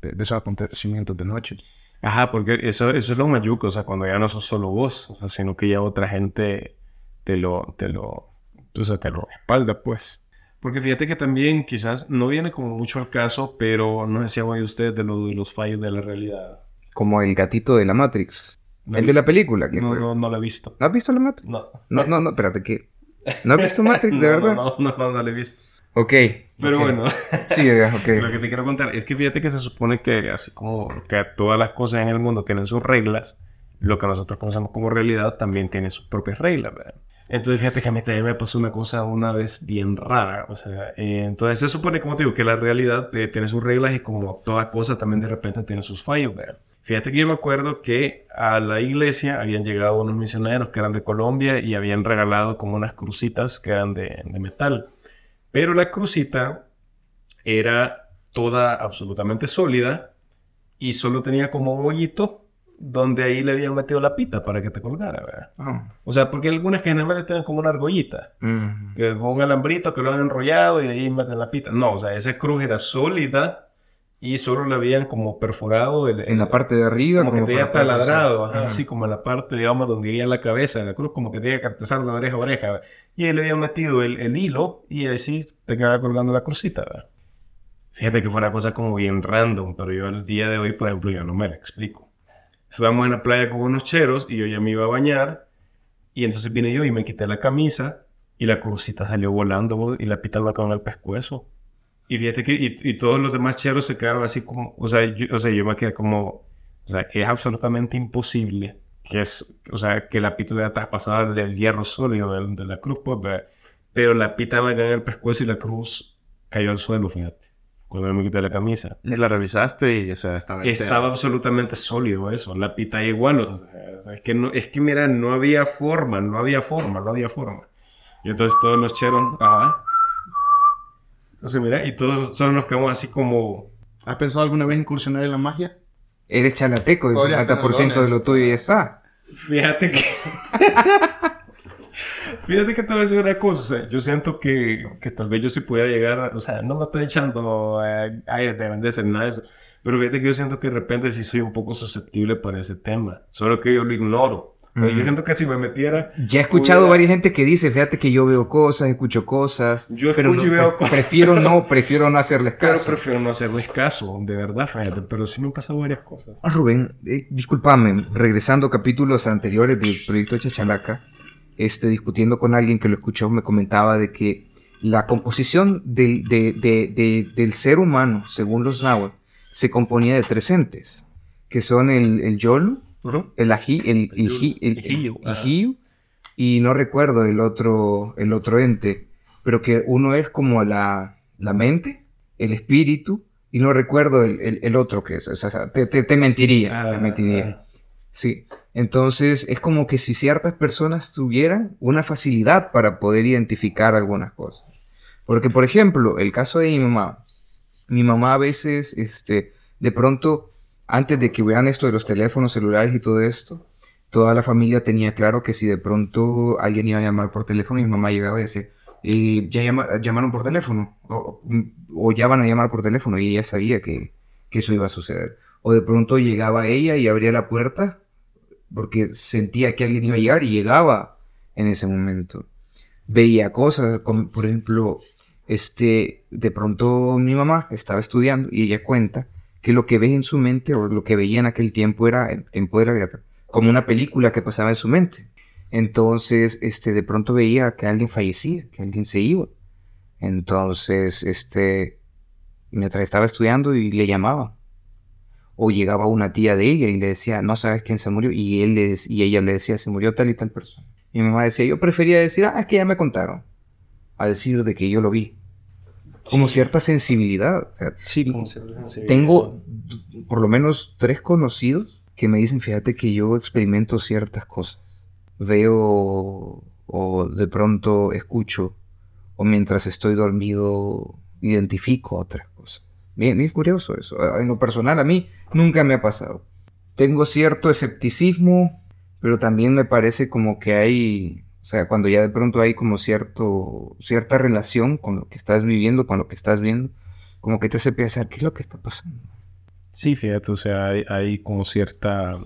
de- de esos acontecimientos de noche. Ajá, porque eso, eso es lo mayuco, o sea, cuando ya no sos solo vos, o sea, sino que ya otra gente te lo, te lo, o sea, te lo respalda, pues. Porque fíjate que también quizás no viene como mucho al caso, pero no sé si hago ustedes de, lo, de los fallos de la realidad. Como el gatito de la Matrix. El de la película. que No, fue. no, no lo he visto. ¿No has visto la Matrix? No. No, no, no, espérate, ¿qué? ¿No has visto Matrix, *laughs* de No, verdad? No, no, no, no lo he visto. Ok. Pero ok. bueno, Sí, ya, ok. lo que te quiero contar es que fíjate que se supone que así como que todas las cosas en el mundo tienen sus reglas, lo que nosotros conocemos como realidad también tiene sus propias reglas, ¿verdad? Entonces fíjate que a mí también me pasó una cosa una vez bien rara, o sea, eh, entonces se supone, como te digo, que la realidad eh, tiene sus reglas y como toda cosa también de repente tiene sus fallos, ¿verdad? Fíjate que yo me acuerdo que a la iglesia habían llegado unos misioneros que eran de Colombia y habían regalado como unas crucitas que eran de, de metal. Pero la crucita era toda absolutamente sólida y solo tenía como un hoyito donde ahí le habían metido la pita para que te colgara, ¿verdad? Ah. O sea, porque algunas generalmente tienen como una argollita, Mm. que con un alambrito que lo han enrollado y ahí meten la pita. No, o sea, esa cruz era sólida y solo la habían como perforado el- En la parte de arriba. como que la parte- taladrado, ajá, así como en la parte, digamos, donde iría la cabeza de la cruz, como que tenía que atesar la oreja a oreja. Y ahí le habían metido el, el hilo y así te quedaba colgando la crucita. ¿verdad? Fíjate que fue una cosa como bien random, pero yo el día de hoy, por ejemplo, yo no me la explico. Estábamos en la playa con unos cheros y yo ya me iba a bañar y entonces vine yo y me quité la camisa y la crucita salió volando y la pita me acabó en el pescuezo. Y fíjate que y, y todos los demás cheros se quedaron así como, o sea, yo, o sea, yo me quedé como, o sea, es absolutamente imposible que es, o sea, que la pita hubiera traspasado del hierro sólido de, de la cruz, pues, pero la pita me cayó en el pescuezo y la cruz cayó al suelo, fíjate, cuando me quité la camisa. Y la revisaste y, o sea, estaba... Estaba absolutamente sólido eso, la pita igual, o sea, es que, no, es que mira, no había forma, no había forma, no había forma. Y entonces todos los cheros, ajá. Entonces mira, y todos, todos nos quedamos así como, ¿Has pensado alguna vez incursionar en la magia? Eres chalateco, el Podrías 50% de lo tuyo ya está. Fíjate que. *laughs* Fíjate que te voy a decir una cosa. O sea, yo siento que, que tal vez yo sí pudiera llegar. a- o sea, no me estoy echando eh, aire de venderse nada de eso. Pero fíjate que yo siento que de repente sí soy un poco susceptible para ese tema. Solo que yo lo ignoro. Sea, Yo siento que si me metiera. Ya he escuchado hubiera- varias gente que dice, fíjate que yo veo cosas, escucho cosas. Yo pero escucho y veo pre- cosas. Prefiero no, prefiero no hacerles Pero caso. prefiero no hacerles caso, de verdad, fíjate. Pero sí me han pasado varias cosas. Ah, Rubén, eh, discúlpame, regresando a capítulos anteriores del proyecto Chachalaca, este, discutiendo con alguien que lo escuchó, me comentaba de que la composición del, de- de- de- del ser humano, según los náhuatl, se componía de tres entes, que son el, el yolo, el ají, el, El el- el- ijiu, ijiu, y no recuerdo el otro, el otro ente, pero que uno es como la, la mente, el espíritu, y no recuerdo el, el- el otro que es, o sea, te, te- te mentiría, te Ah, mentiría. Sí, entonces es como que si ciertas personas tuvieran una facilidad para poder identificar algunas cosas. Porque, por ejemplo, el caso de mi mamá, mi mamá a veces, este, de pronto, antes de que hubieran esto de los teléfonos celulares y todo esto, toda la familia tenía claro que si de pronto alguien iba a llamar por teléfono, mi mamá llegaba y decía, "Eh, ya llama- llamaron por teléfono, o, ya van a llamar por teléfono, y ella sabía que, que eso iba a suceder. O de pronto llegaba ella y abría la puerta porque sentía que alguien iba a llegar y llegaba en ese momento. Veía cosas, como por ejemplo, este, de pronto mi mamá estaba estudiando y ella cuenta que lo que ve en su mente o lo que veía en aquel tiempo era poder agregar, como una película que pasaba en su mente. Entonces, este, de pronto veía que alguien fallecía, que alguien se iba. Entonces, este, mientras estaba estudiando y le llamaba. O llegaba una tía de ella y le decía, no sabes quién se murió. Y, él le, y ella le decía, se murió tal y tal persona. Y mi mamá decía, yo prefería decir, ah, es que ya me contaron. A decir de que yo lo vi. Como cierta sensibilidad. sí, como cierta sensibilidad. Tengo por lo menos tres conocidos que me dicen, fíjate que yo experimento ciertas cosas. Veo o de pronto escucho o mientras estoy dormido identifico otras cosas. Bien, es curioso eso. En lo personal a mí nunca me ha pasado. Tengo cierto escepticismo, pero también me parece como que hay, sea, cuando ya de pronto hay como cierto, cierta relación con lo que estás viviendo, con lo que estás viendo, como que te hace pensar, ¿qué es lo que está pasando? Sí, fíjate, o sea, hay, como cierta...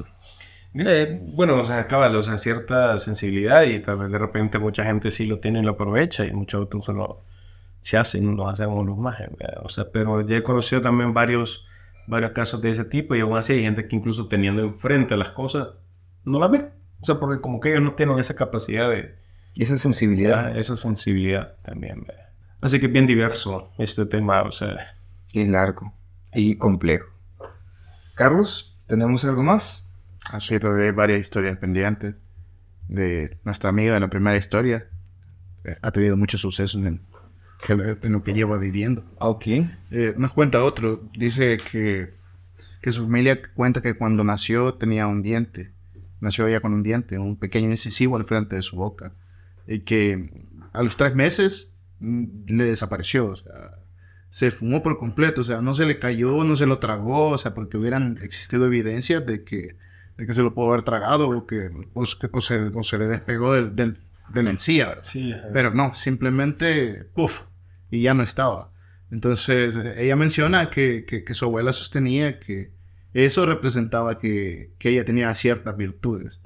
Eh, bueno, o sea, acaba, o sea, cierta sensibilidad y tal vez de repente mucha gente sí lo tiene y lo aprovecha y muchos otros solo se hacen, lo hacemos los más, o sea, pero ya he conocido también varios, varios casos de ese tipo y aún así hay gente que incluso teniendo enfrente las cosas no las ve, o sea, porque como que ellos no tienen esa capacidad de... Y esa sensibilidad. esa sensibilidad también, Así que bien diverso este tema, o sea... Y largo y complejo. Carlos, ¿tenemos algo más? Así todavía hay varias historias pendientes de nuestra amiga de la primera historia. Eh, ha tenido muchos sucesos en, lo que lleva viviendo. Ah, ok. Eh, nos cuenta otro. Dice que, que su familia cuenta que cuando nació tenía un diente. Nació ella con un diente, un pequeño incisivo al frente de su boca. Y que a los tres meses mm, le desapareció. O sea, se fumó por completo, o sea, no se le cayó, no se lo tragó, o sea, porque hubieran existido evidencias de que, de que se lo pudo haber tragado o que o, se, le despegó del, del, del encía, sí, pero no, simplemente, puff, y ya no estaba. Entonces, ella menciona que, que, su abuela sostenía que eso representaba que, que ella tenía ciertas virtudes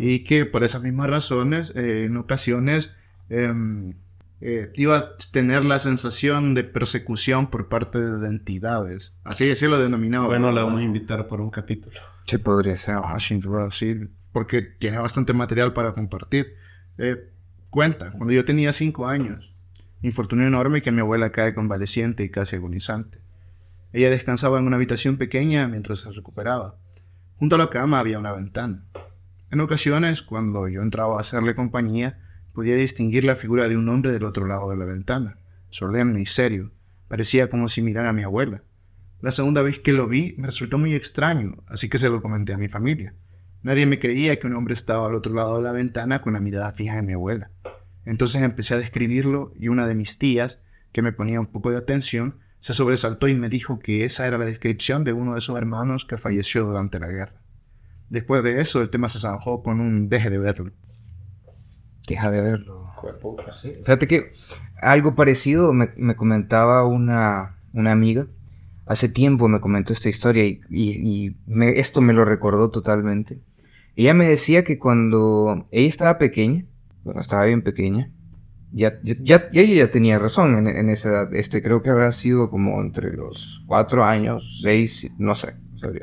y que por esas mismas razones, eh, en ocasiones, em, eh, iba a tener la sensación de persecución por parte de entidades. Así, así lo denominaba. Bueno, la vamos a invitar por un capítulo. Sí, podría ser. Ah, sin duda, sí. Porque tiene bastante material para compartir. Eh, cuenta, cuando yo tenía cinco años, infortunio enorme que mi abuela cae convaleciente y casi agonizante. Ella descansaba en una habitación pequeña mientras se recuperaba. Junto a la cama había una ventana. En ocasiones, cuando yo entraba a hacerle compañía, Podía distinguir la figura de un hombre del otro lado de la ventana, solemne y serio. Parecía como si mirara a mi abuela. La segunda vez que lo vi me resultó muy extraño, así que se lo comenté a mi familia. Nadie me creía que un hombre estaba al otro lado de la ventana con la mirada fija en mi abuela. Entonces empecé a describirlo y una de mis tías, que me ponía un poco de atención, se sobresaltó y me dijo que esa era la descripción de uno de sus hermanos que falleció durante la guerra. Después de eso, el tema se zanjó con un deje de verlo deja de verlo. Fíjate que algo parecido me, comentaba una, una, amiga. Hace tiempo me comentó esta historia y, esto me lo recordó totalmente. Ella me decía que cuando ella estaba pequeña, bueno, estaba bien pequeña, ya, ya, ella ya tenía razón en, esa edad. Este creo que habrá sido como entre los cuatro años, seis, no sé,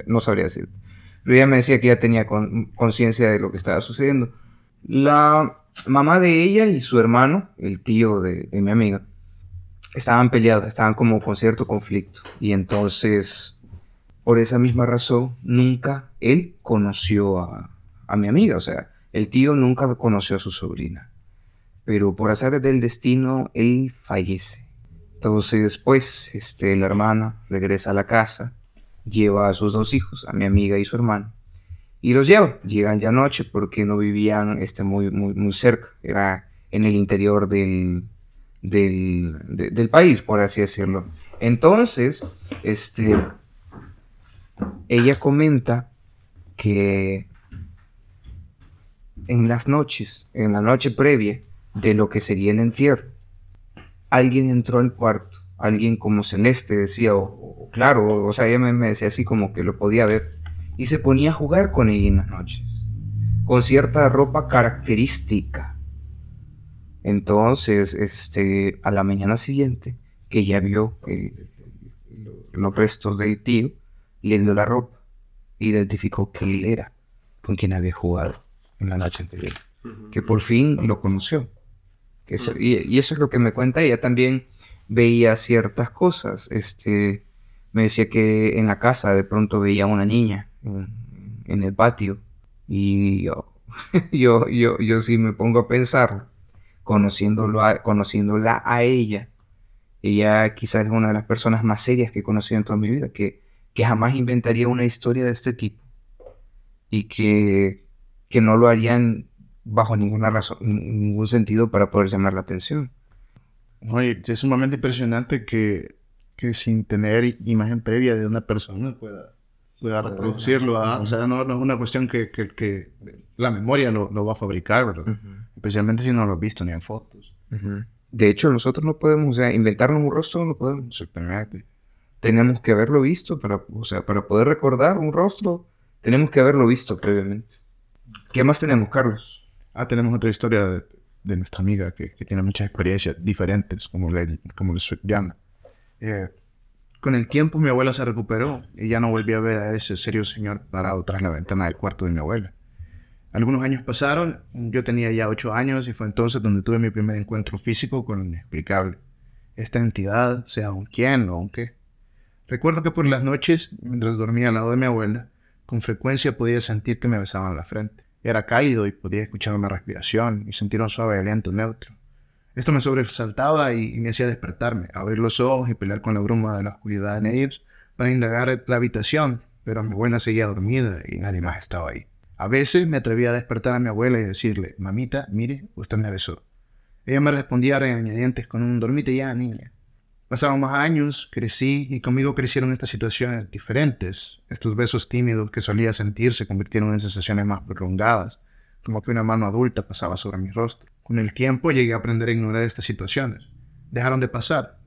no sabría decir. Pero ella me decía que ya tenía conciencia de lo que estaba sucediendo. La, mamá de ella y su hermano, el tío de, mi amiga, estaban peleados, estaban como con cierto conflicto. Y entonces, por esa misma razón, nunca él conoció a, mi amiga. O sea, el tío nunca conoció a su sobrina. Pero por hacer del destino, él fallece. Entonces, pues, este, la hermana regresa a la casa, lleva a sus dos hijos, a mi amiga y su hermano, y los llevo. Llegan ya noche porque no vivían este, muy, muy, muy cerca, era en el interior del, del, país, por así decirlo. Entonces, este, ella comenta que en las noches, en la noche previa de lo que sería el entierro, alguien entró al cuarto, alguien como celeste decía, o, claro, o, sea, ella me, decía así como que lo podía ver, y se ponía a jugar con ella en las noches, con cierta ropa característica. Entonces, este, a la mañana siguiente, que ya vio los restos del tío, le dio la ropa, identificó que él era, con quien había jugado en la noche anterior. Que por fin lo conoció. Que eso- y, y eso es lo que me cuenta ella. También veía ciertas cosas. Este, me decía que en la casa de pronto veía una niña en, en el patio. Y yo, *laughs* yo, yo, yo sí me pongo a pensar, conociéndolo a- conociéndola a ella. Ella quizás es una de las personas más serias que he conocido en toda mi vida, que, que jamás inventaría una historia de este tipo y que, que no lo harían bajo ninguna razón, nin- ningún sentido para poder llamar la atención. Oye, es sumamente impresionante que, que sin tener imagen previa de una persona pueda, pueda reproducirlo. ¿ah? O sea, no, no es una cuestión que, que, que la memoria lo, lo va a fabricar, ¿verdad? Especialmente si no lo has visto ni en fotos. De hecho, nosotros no podemos, o sea, inventarnos un rostro no podemos. Exactamente. Tenemos que haberlo visto para, o sea, para poder recordar un rostro, tenemos que haberlo visto previamente. ¿Qué más tenemos, Carlos? Ah, tenemos otra historia de, de nuestra amiga que, que tiene muchas experiencias diferentes, como le, como le llama. Eh, con el tiempo mi abuela se recuperó y ya no volví a ver a ese serio señor parado tras la ventana del cuarto de mi abuela. Algunos años pasaron, yo tenía ya ocho años y fue entonces donde tuve mi primer encuentro físico con lo inexplicable. Esta entidad, sea un quién o un qué. Recuerdo que por las noches, mientras dormía al lado de mi abuela, con frecuencia podía sentir que me besaban la frente. Era cálido y podía escuchar una respiración y sentir un suave aliento neutro. Esto me sobresaltaba y, me hacía despertarme, abrir los ojos y pelear con la bruma de la oscuridad en ellos para indagar la habitación, pero mi abuela seguía dormida y nadie más estaba ahí. A veces me atrevía a despertar a mi abuela y decirle, mamita, mire, usted me besó. Ella me respondía regañadientes con un dormite ya, niña. Pasaron más años, crecí y conmigo crecieron estas situaciones diferentes. Estos besos tímidos que solía sentir se convirtieron en sensaciones más prolongadas, como que una mano adulta pasaba sobre mi rostro. Con el tiempo llegué a aprender a ignorar estas situaciones. Dejaron de pasar,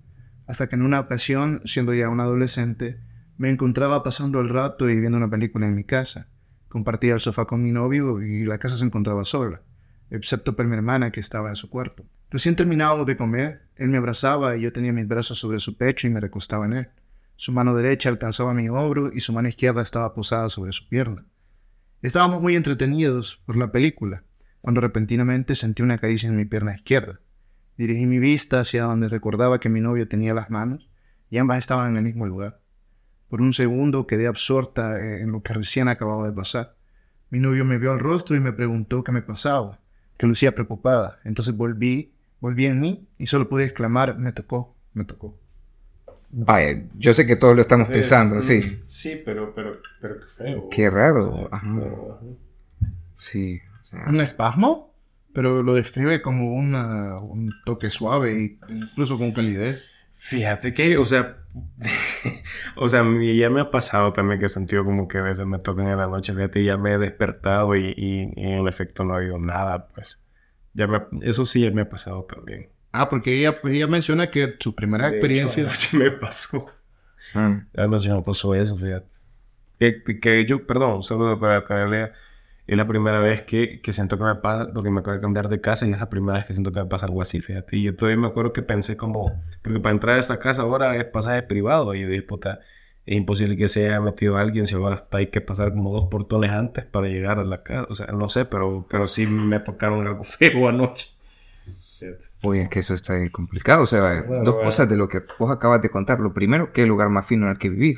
hasta que en una ocasión, siendo ya un adolescente, me encontraba pasando el rato y viendo una película en mi casa. Compartía el sofá con mi novio y la casa se encontraba sola, excepto por mi hermana que estaba en su cuarto. Recién terminado de comer, él me abrazaba y yo tenía mis brazos sobre su pecho y me recostaba en él. Su mano derecha alcanzaba mi hombro y su mano izquierda estaba posada sobre su pierna. Estábamos muy entretenidos por la película, cuando repentinamente sentí una caricia en mi pierna izquierda. Dirigí mi vista hacia donde recordaba que mi novio tenía las manos y ambas estaban en el mismo lugar. Por un segundo quedé absorta eh, en lo que recién acababa de pasar. Mi novio me vio al rostro y me preguntó qué me pasaba, que lucía preocupada. Entonces volví, volví en mí y solo pude exclamar, me tocó, me tocó. Vaya, yo sé que todos lo estamos pensando, sí. Sí, pero, pero, pero qué feo. Qué raro, O sea, ajá. pero, ajá. Sí. o sea, Un espasmo, pero lo describe como una, un toque suave e incluso con calidez. Fíjate que, o sea, *laughs* o sea, a mí ya me ha pasado también que he sentido como que a veces me tocan en la noche, fíjate, y ya me he despertado y, y- y en efecto no ha habido nada, pues. Ya me, eso sí ya me ha pasado también. Ah, porque ella, ella menciona que su primera De experiencia... *laughs* hecho, me pasó. mm, Anoche me pasó eso, fíjate. Que, que yo, perdón, un saludo para Canelea. Es la primera vez que, que siento que me pasa, porque me acabo de cambiar de casa y es la primera vez que siento que me pasa algo así, fíjate. Y yo todavía me acuerdo que pensé como, porque para entrar a esta casa ahora es pasaje privado. Y yo dije, puta, es imposible que se haya metido alguien si ahora hasta hay que pasar como dos portones antes para llegar a la casa. O sea, no sé, pero, pero sí me tocaron algo *laughs* feo anoche. Oye, es que eso está bien complicado. O sea, bueno, dos bueno. cosas de lo que vos acabas de contar. Lo primero, que el lugar más fino en el que vivir.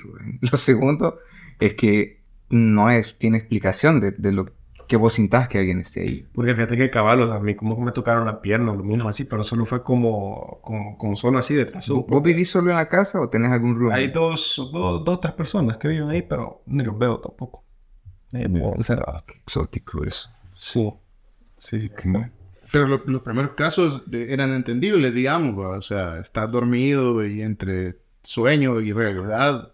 Lo segundo, es que no es, tiene explicación de, de lo que vos sintás que alguien esté ahí. Porque fíjate que caballos, a mí como que me tocaron la pierna, lo mismo así, pero solo fue como, como, como solo así de paso. ¿Vos, vos vivís solo en la casa o tenés algún room? Hay dos, dos, dos, tres personas que viven ahí, pero ni los veo tampoco. Eh, o sea, Exótico eso. sí. Sí, Pero lo- los primeros casos de- eran entendibles, digamos, ¿va? o sea, estás dormido y entre sueño y realidad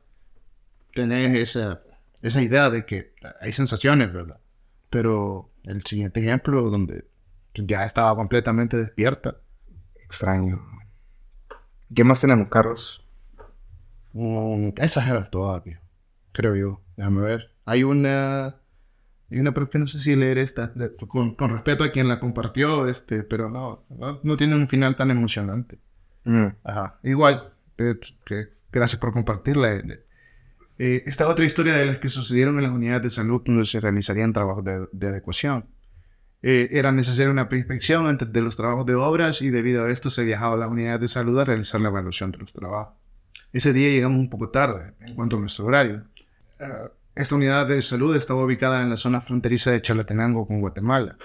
tenés esa, esa idea de que hay sensaciones, ¿verdad? Pero el siguiente ejemplo, donde ya estaba completamente despierta, Extraño. ¿Qué más tenemos, Carlos? mm, esas eran todas, creo yo. Déjame ver. Hay una... Hay una, pero que no sé si leer esta, de- con, con respeto a quien la compartió, este, pero no, no, no tiene un final tan emocionante. Mm, Ajá. Igual, eh, que gracias por compartirla. eh, Eh, esta es otra historia de las que sucedieron en las unidades de salud donde se realizarían trabajos de, de adecuación. Eh, era necesaria una preinspección antes de los trabajos de obras y debido a esto se viajaba a las unidades de salud a realizar la evaluación de los trabajos. Ese día llegamos un poco tarde en cuanto a nuestro horario. Eh, esta unidad de salud estaba ubicada en la zona fronteriza de Chalatenango con Guatemala.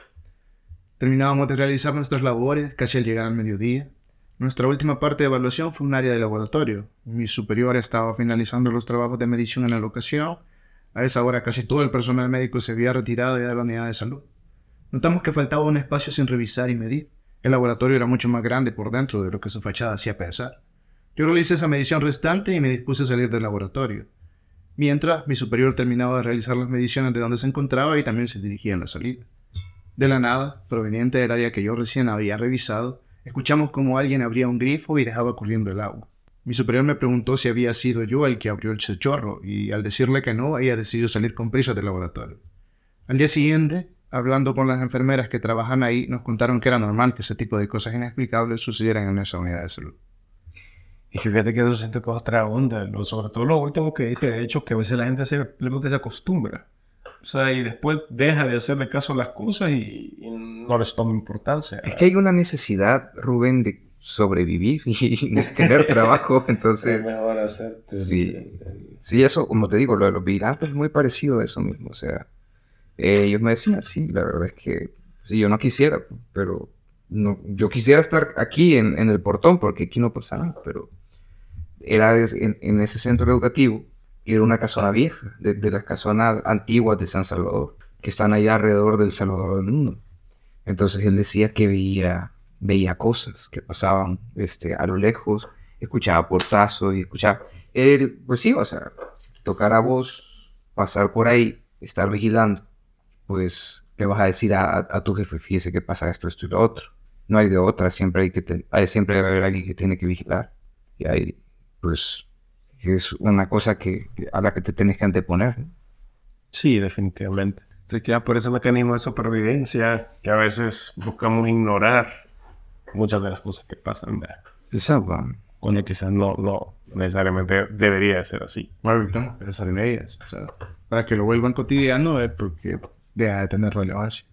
Terminábamos de realizar nuestras labores casi al llegar al mediodía. Nuestra última parte de evaluación fue un área de laboratorio. Mi superior estaba finalizando los trabajos de medición en la locación. A esa hora casi todo el personal médico se había retirado ya de la unidad de salud. Notamos que faltaba un espacio sin revisar y medir. El laboratorio era mucho más grande por dentro de lo que su fachada hacía pensar. Yo realicé esa medición restante y me dispuse a salir del laboratorio. Mientras, mi superior terminaba de realizar las mediciones de donde se encontraba y también se dirigía a la salida. De la nada, proveniente del área que yo recién había revisado, escuchamos como alguien abría un grifo y dejaba corriendo el agua. Mi superior me preguntó si había sido yo el que abrió el chorro y al decirle que no, ella decidió salir con prisa del laboratorio. Al día siguiente, hablando con las enfermeras que trabajan ahí, nos contaron que era normal que ese tipo de cosas inexplicables sucedieran en esa unidad de salud. Y fíjate que eso siento que es onda, sobre todo lo último que dije, de hecho, que a veces la gente simplemente se acostumbra. O sea, y después deja de hacerle caso a las cosas y, no les toma importancia. Es que hay una necesidad, Rubén, de sobrevivir *laughs* y de tener trabajo, *laughs* entonces... Es mejor hacer. Sí. sí, eso, como te digo, lo de los vigilantes es muy parecido a eso mismo, o sea... Eh, ellos me decían, sí, la verdad es que sí, yo no quisiera, pero no, yo quisiera estar aquí en, en, el portón porque aquí no pasa nada, pero era en, en, ese centro educativo, era una casona vieja, de, de, las casonas antiguas de San Salvador, que están allá alrededor del Salvador del Mundo. Entonces él decía que veía, veía cosas que pasaban este, a lo lejos, escuchaba portazos y escuchaba... Él, pues sí, o sea, tocar a vos, pasar por ahí, estar vigilando pues le vas a decir a, tu jefe, fíjese que pasa esto, esto y lo otro. No hay de otra, siempre hay que hay, siempre debe haber alguien que tiene que vigilar. Y ahí, pues, es una cosa que, a la que te tienes que anteponer. Sí, definitivamente. Se queda por ese mecanismo de supervivencia que a veces buscamos ignorar muchas de las cosas que pasan. Exacto. Cuando quizás no, no necesariamente debería ser así. Bueno, pensar en ellas. O sea, para que lo vuelvan cotidiano es porque deja de tener relevancia.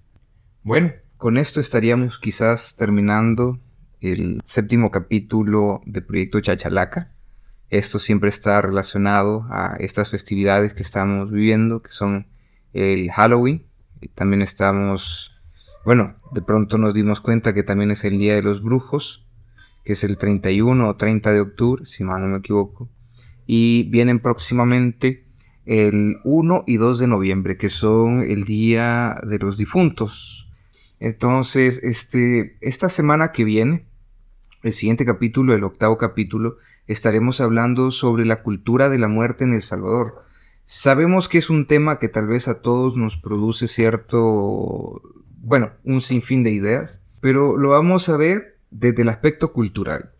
Bueno, con esto estaríamos quizás terminando el séptimo capítulo del proyecto Chachalaca. Esto siempre está relacionado a estas festividades que estamos viviendo, que son el Halloween. También estamos, bueno, de pronto nos dimos cuenta que también es el Día de los Brujos, que es el 31 o 30 de octubre, si mal no me equivoco. Y vienen próximamente el 1 y 2 de noviembre, que son el Día de los Difuntos. Entonces, este, esta semana que viene, el siguiente capítulo, el octavo capítulo, estaremos hablando sobre la cultura de la muerte en El Salvador. Sabemos que es un tema que tal vez a todos nos produce cierto, bueno, un sinfín de ideas, pero lo vamos a ver desde el aspecto cultural.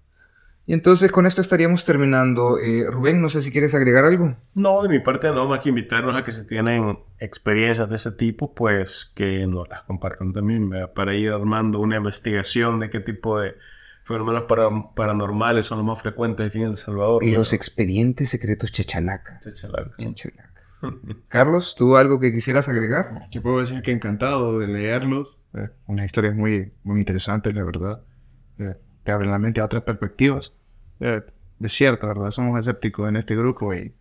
Y entonces con esto estaríamos terminando. Eh, Rubén, no sé si quieres agregar algo. No, de mi parte no, más que invitarnos a que si tienen experiencias de ese tipo, pues que nos las compartan también, para ir armando una investigación de qué tipo de fenómenos paranormales son los más frecuentes aquí en El Salvador. Y los expedientes secretos Chachalaca. Chachalaca. *laughs* Carlos, ¿tú algo que quisieras agregar? Yo puedo decir que encantado de leerlos. Eh, una historia muy, muy interesante, la verdad. Eh, te abren la mente a otras perspectivas. Eh, es cierto, ¿verdad? Somos escépticos en este grupo y,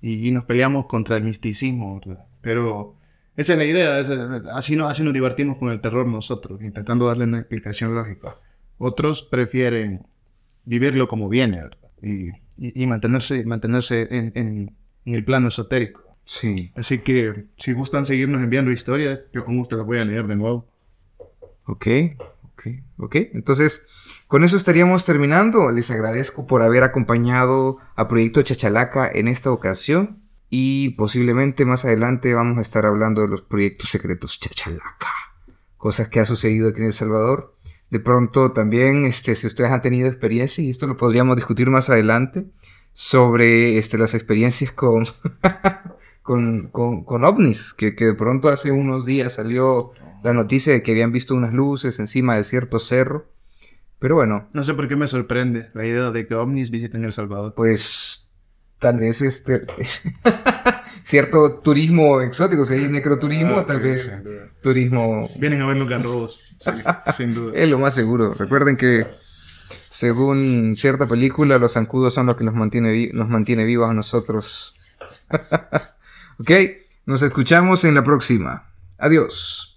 y, nos peleamos contra el misticismo, ¿verdad? Pero esa es la idea, así, no, así nos divertimos con el terror nosotros, intentando darle una explicación lógica. Otros prefieren vivirlo como viene, ¿verdad? Y, y, mantenerse, mantenerse en, en, en, el plano esotérico. Sí. Así que si gustan seguirnos enviando historias, yo con gusto las voy a leer de nuevo. Ok, ok, ok. Entonces, con eso estaríamos terminando. Les agradezco por haber acompañado a Proyecto Chachalaca en esta ocasión. Y posiblemente más adelante vamos a estar hablando de los proyectos secretos Chachalaca. Cosas que ha sucedido aquí en El Salvador. De pronto también, este, si ustedes han tenido experiencia, y esto lo podríamos discutir más adelante, sobre este, las experiencias *laughs* con, con, con, ovnis, que, que de pronto hace unos días salió la noticia de que habían visto unas luces encima de cierto cerro pero bueno. No sé por qué me sorprende la idea de que ovnis visiten El Salvador. Pues tal vez este *laughs* cierto turismo exótico, si hay necroturismo, Ah, tal vez. Turismo Vienen a vernos garrobos. Sí, *laughs* sin duda. es lo más seguro. Recuerden que según cierta película, los zancudos son los que nos mantiene, nos mantiene vivos a nosotros. *laughs* ok, nos escuchamos en la próxima. Adiós.